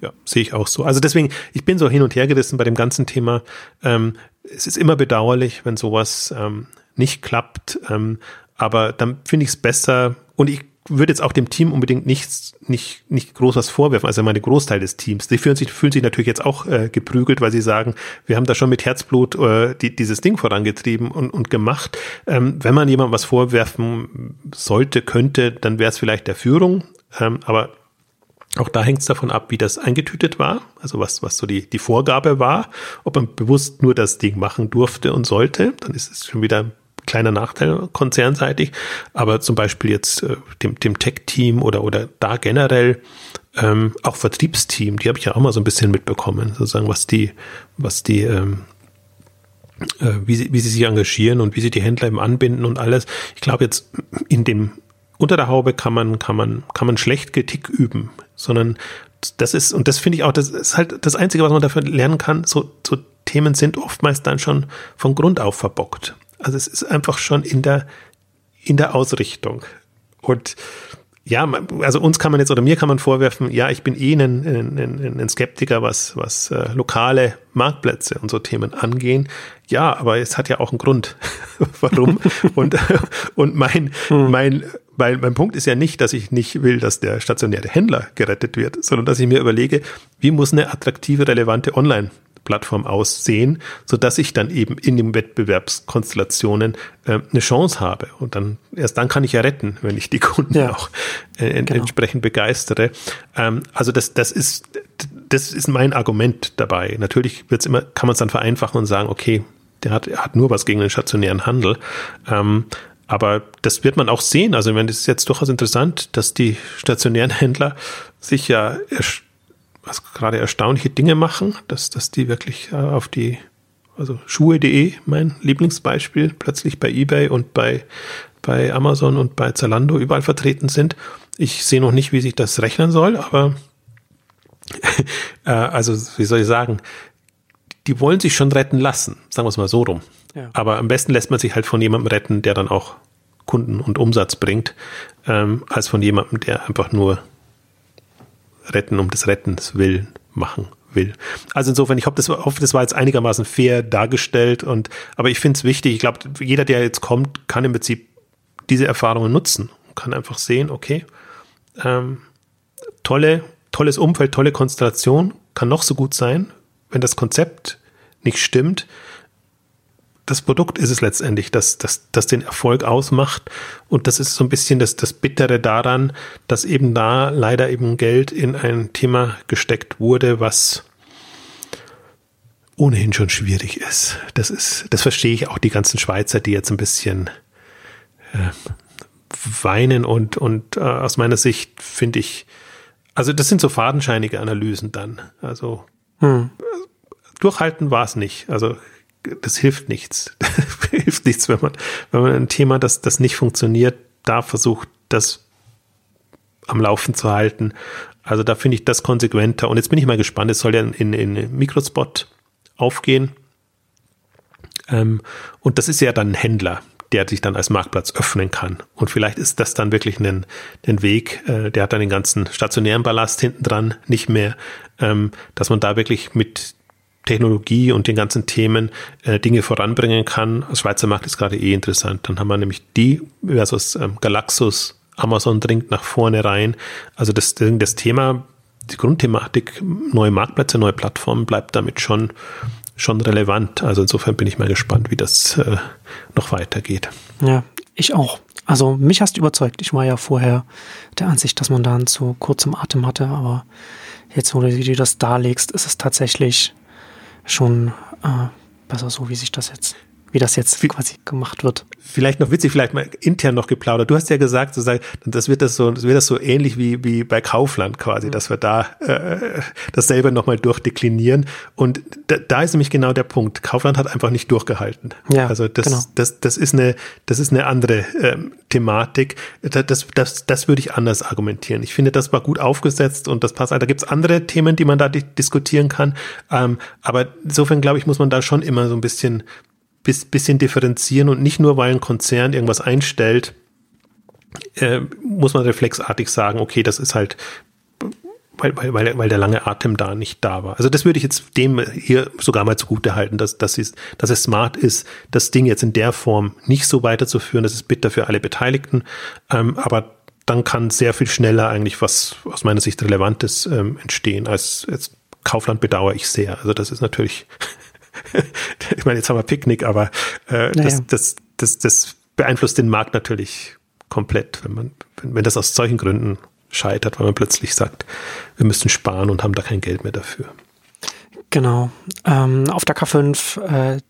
S2: Ja, sehe ich auch so. Also deswegen, ich bin so hin und her gerissen bei dem ganzen Thema. Ähm, es ist immer bedauerlich, wenn sowas ähm, nicht klappt. Ähm, aber dann finde ich es besser und ich würde jetzt auch dem Team unbedingt nichts, nicht, nicht groß was vorwerfen, also meine Großteil des Teams. Die fühlen sich, fühlen sich natürlich jetzt auch äh, geprügelt, weil sie sagen, wir haben da schon mit Herzblut äh, die, dieses Ding vorangetrieben und, und gemacht. Ähm, wenn man jemandem was vorwerfen sollte, könnte, dann wäre es vielleicht der Führung. Ähm, aber auch da hängt es davon ab, wie das eingetütet war, also was, was so die, die Vorgabe war, ob man bewusst nur das Ding machen durfte und sollte, dann ist es schon wieder ein kleiner Nachteil konzernseitig, aber zum Beispiel jetzt äh, dem, dem Tech-Team oder, oder da generell ähm, auch Vertriebsteam, die habe ich ja auch mal so ein bisschen mitbekommen, sozusagen, was die, was die ähm, äh, wie, sie, wie sie sich engagieren und wie sie die Händler eben anbinden und alles. Ich glaube jetzt in dem unter der Haube kann man, kann man, kann man schlecht Kritik üben, sondern das ist, und das finde ich auch, das ist halt das Einzige, was man dafür lernen kann, so, so Themen sind oftmals dann schon von Grund auf verbockt. Also es ist einfach schon in der, in der Ausrichtung. Und ja, also uns kann man jetzt oder mir kann man vorwerfen, ja, ich bin eh ein, ein, ein Skeptiker, was, was äh, lokale Marktplätze und so Themen angehen. Ja, aber es hat ja auch einen Grund, warum. und, und mein, hm. mein, mein, mein Punkt ist ja nicht, dass ich nicht will, dass der stationäre Händler gerettet wird, sondern dass ich mir überlege, wie muss eine attraktive, relevante Online- Plattform aussehen, so dass ich dann eben in den Wettbewerbskonstellationen äh, eine Chance habe. Und dann erst dann kann ich ja retten, wenn ich die Kunden ja, auch äh, genau. entsprechend begeistere. Ähm, also das, das ist das ist mein Argument dabei. Natürlich wird's immer, kann man es dann vereinfachen und sagen, okay, der hat, hat nur was gegen den stationären Handel. Ähm, aber das wird man auch sehen. Also, wenn das ist jetzt durchaus interessant, dass die stationären Händler sich ja was gerade erstaunliche Dinge machen, dass, dass die wirklich äh, auf die, also Schuhe.de, mein Lieblingsbeispiel, plötzlich bei eBay und bei, bei Amazon und bei Zalando überall vertreten sind. Ich sehe noch nicht, wie sich das rechnen soll, aber äh, also, wie soll ich sagen, die wollen sich schon retten lassen, sagen wir es mal so rum. Ja. Aber am besten lässt man sich halt von jemandem retten, der dann auch Kunden und Umsatz bringt, ähm, als von jemandem, der einfach nur Retten um des Rettens willen machen will. Also insofern, ich hoffe, das, hoffe, das war jetzt einigermaßen fair dargestellt und aber ich finde es wichtig, ich glaube, jeder, der jetzt kommt, kann im Prinzip diese Erfahrungen nutzen und kann einfach sehen, okay, ähm, tolle, tolles Umfeld, tolle Konstellation, kann noch so gut sein, wenn das Konzept nicht stimmt, das Produkt ist es letztendlich, das, das, das den Erfolg ausmacht. Und das ist so ein bisschen das, das Bittere daran, dass eben da leider eben Geld in ein Thema gesteckt wurde, was ohnehin schon schwierig ist. Das ist, das verstehe ich auch die ganzen Schweizer, die jetzt ein bisschen äh, weinen und, und äh, aus meiner Sicht finde ich, also das sind so fadenscheinige Analysen dann. Also hm. durchhalten war es nicht. Also das hilft nichts. hilft nichts, wenn man, wenn man ein Thema, das, das nicht funktioniert, da versucht, das am Laufen zu halten. Also da finde ich das konsequenter. Und jetzt bin ich mal gespannt, es soll ja in, in Microspot aufgehen. Ähm, und das ist ja dann ein Händler, der sich dann als Marktplatz öffnen kann. Und vielleicht ist das dann wirklich ein, ein Weg, äh, der hat dann den ganzen stationären Ballast hinten dran nicht mehr, ähm, dass man da wirklich mit Technologie und den ganzen Themen äh, Dinge voranbringen kann. Das Schweizer Markt ist gerade eh interessant. Dann haben wir nämlich die versus ähm, Galaxus, Amazon dringt nach vorne rein. Also das, das Thema, die Grundthematik, neue Marktplätze, neue Plattformen bleibt damit schon, schon relevant. Also insofern bin ich mal gespannt, wie das äh, noch weitergeht.
S1: Ja, ich auch. Also mich hast du überzeugt. Ich war ja vorher der Ansicht, dass man dann zu kurzem Atem hatte, aber jetzt, wo du das darlegst, ist es tatsächlich schon äh, besser so, wie sich das jetzt wie das jetzt wie, quasi gemacht wird.
S2: Vielleicht noch witzig, vielleicht mal intern noch geplaudert. Du hast ja gesagt, sozusagen, das wird das so, das wird das so ähnlich wie, wie bei Kaufland quasi, mhm. dass wir da äh, das selber nochmal durchdeklinieren. Und da, da ist nämlich genau der Punkt. Kaufland hat einfach nicht durchgehalten. Ja, also das, genau. das, das ist eine, das ist eine andere ähm, Thematik. Das, das, das würde ich anders argumentieren. Ich finde, das war gut aufgesetzt und das passt. Da gibt es andere Themen, die man da diskutieren kann. Ähm, aber insofern, glaube ich, muss man da schon immer so ein bisschen bis, bisschen differenzieren und nicht nur, weil ein Konzern irgendwas einstellt, äh, muss man reflexartig sagen, okay, das ist halt, weil, weil, weil, weil der lange Atem da nicht da war. Also das würde ich jetzt dem hier sogar mal zugute halten, dass, dass, es, dass es smart ist, das Ding jetzt in der Form nicht so weiterzuführen. Das ist bitter für alle Beteiligten. Ähm, aber dann kann sehr viel schneller eigentlich was aus meiner Sicht Relevantes ähm, entstehen. Als, als Kaufland bedauere ich sehr. Also das ist natürlich ich meine, jetzt haben wir Picknick, aber äh, naja. das, das, das, das beeinflusst den Markt natürlich komplett, wenn man, wenn, wenn das aus solchen Gründen scheitert, weil man plötzlich sagt, wir müssen sparen und haben da kein Geld mehr dafür.
S1: Genau. Ähm, auf der K5 äh,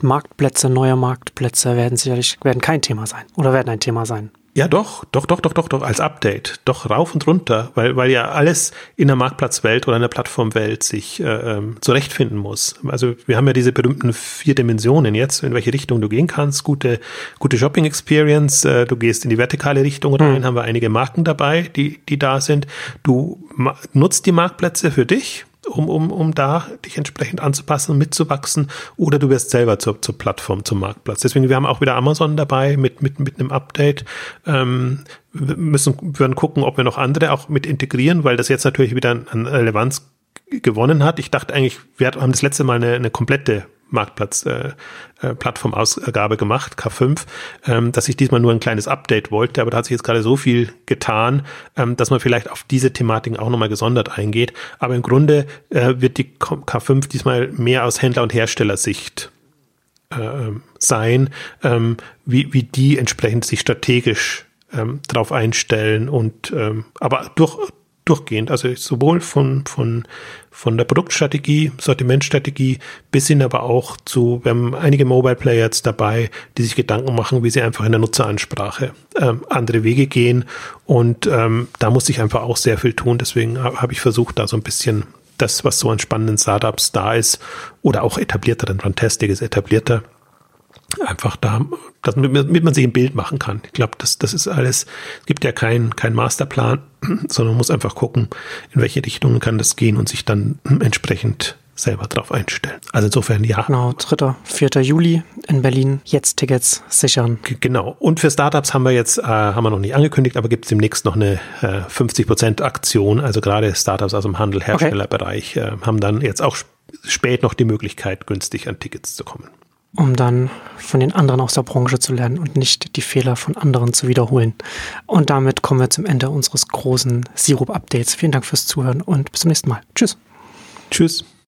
S1: Marktplätze, neue Marktplätze werden sicherlich werden kein Thema sein oder werden ein Thema sein.
S2: Ja, doch, doch, doch, doch, doch, doch, als Update. Doch rauf und runter, weil, weil ja alles in der Marktplatzwelt oder in der Plattformwelt sich äh, ähm, zurechtfinden muss. Also wir haben ja diese berühmten vier Dimensionen jetzt, in welche Richtung du gehen kannst. Gute, gute Shopping Experience, äh, du gehst in die vertikale Richtung rein, mhm. haben wir einige Marken dabei, die, die da sind. Du nutzt die Marktplätze für dich um, um, um da dich entsprechend anzupassen mitzuwachsen, oder du wirst selber zur, zur Plattform, zum Marktplatz. Deswegen, wir haben auch wieder Amazon dabei mit, mit, mit einem Update. Ähm, wir müssen, wir werden gucken, ob wir noch andere auch mit integrieren, weil das jetzt natürlich wieder an Relevanz gewonnen hat. Ich dachte eigentlich, wir haben das letzte Mal eine, eine komplette Marktplatz äh, äh, gemacht, K5, ähm, dass ich diesmal nur ein kleines Update wollte, aber da hat sich jetzt gerade so viel getan, ähm, dass man vielleicht auf diese Thematiken auch nochmal gesondert eingeht. Aber im Grunde äh, wird die K5 diesmal mehr aus Händler- und Herstellersicht äh, sein, ähm, wie, wie die entsprechend sich strategisch ähm, drauf einstellen und ähm, aber durch, durchgehend, also sowohl von, von, von der Produktstrategie, Sortimentstrategie bis hin aber auch zu, wir haben einige Mobile Player jetzt dabei, die sich Gedanken machen, wie sie einfach in der Nutzeransprache ähm, andere Wege gehen. Und ähm, da muss ich einfach auch sehr viel tun, deswegen habe ich versucht, da so ein bisschen das, was so an spannenden Startups da ist oder auch etablierteren, Fantastic ist etablierter, einfach da, damit man sich ein Bild machen kann. Ich glaube, das, das ist alles, es gibt ja keinen kein Masterplan, sondern man muss einfach gucken, in welche Richtung kann das gehen und sich dann entsprechend selber drauf einstellen. Also insofern ja.
S1: Genau, 3. 4. Juli in Berlin. Jetzt Tickets sichern.
S2: G genau. Und für Startups haben wir jetzt, äh, haben wir noch nicht angekündigt, aber gibt es demnächst noch eine äh, 50% Aktion. Also gerade Startups aus dem Handel, Herstellerbereich okay. äh, haben dann jetzt auch spät noch die Möglichkeit, günstig an Tickets zu kommen
S1: um dann von den anderen aus der Branche zu lernen und nicht die Fehler von anderen zu wiederholen. Und damit kommen wir zum Ende unseres großen Sirup-Updates. Vielen Dank fürs Zuhören und bis zum nächsten Mal. Tschüss.
S2: Tschüss.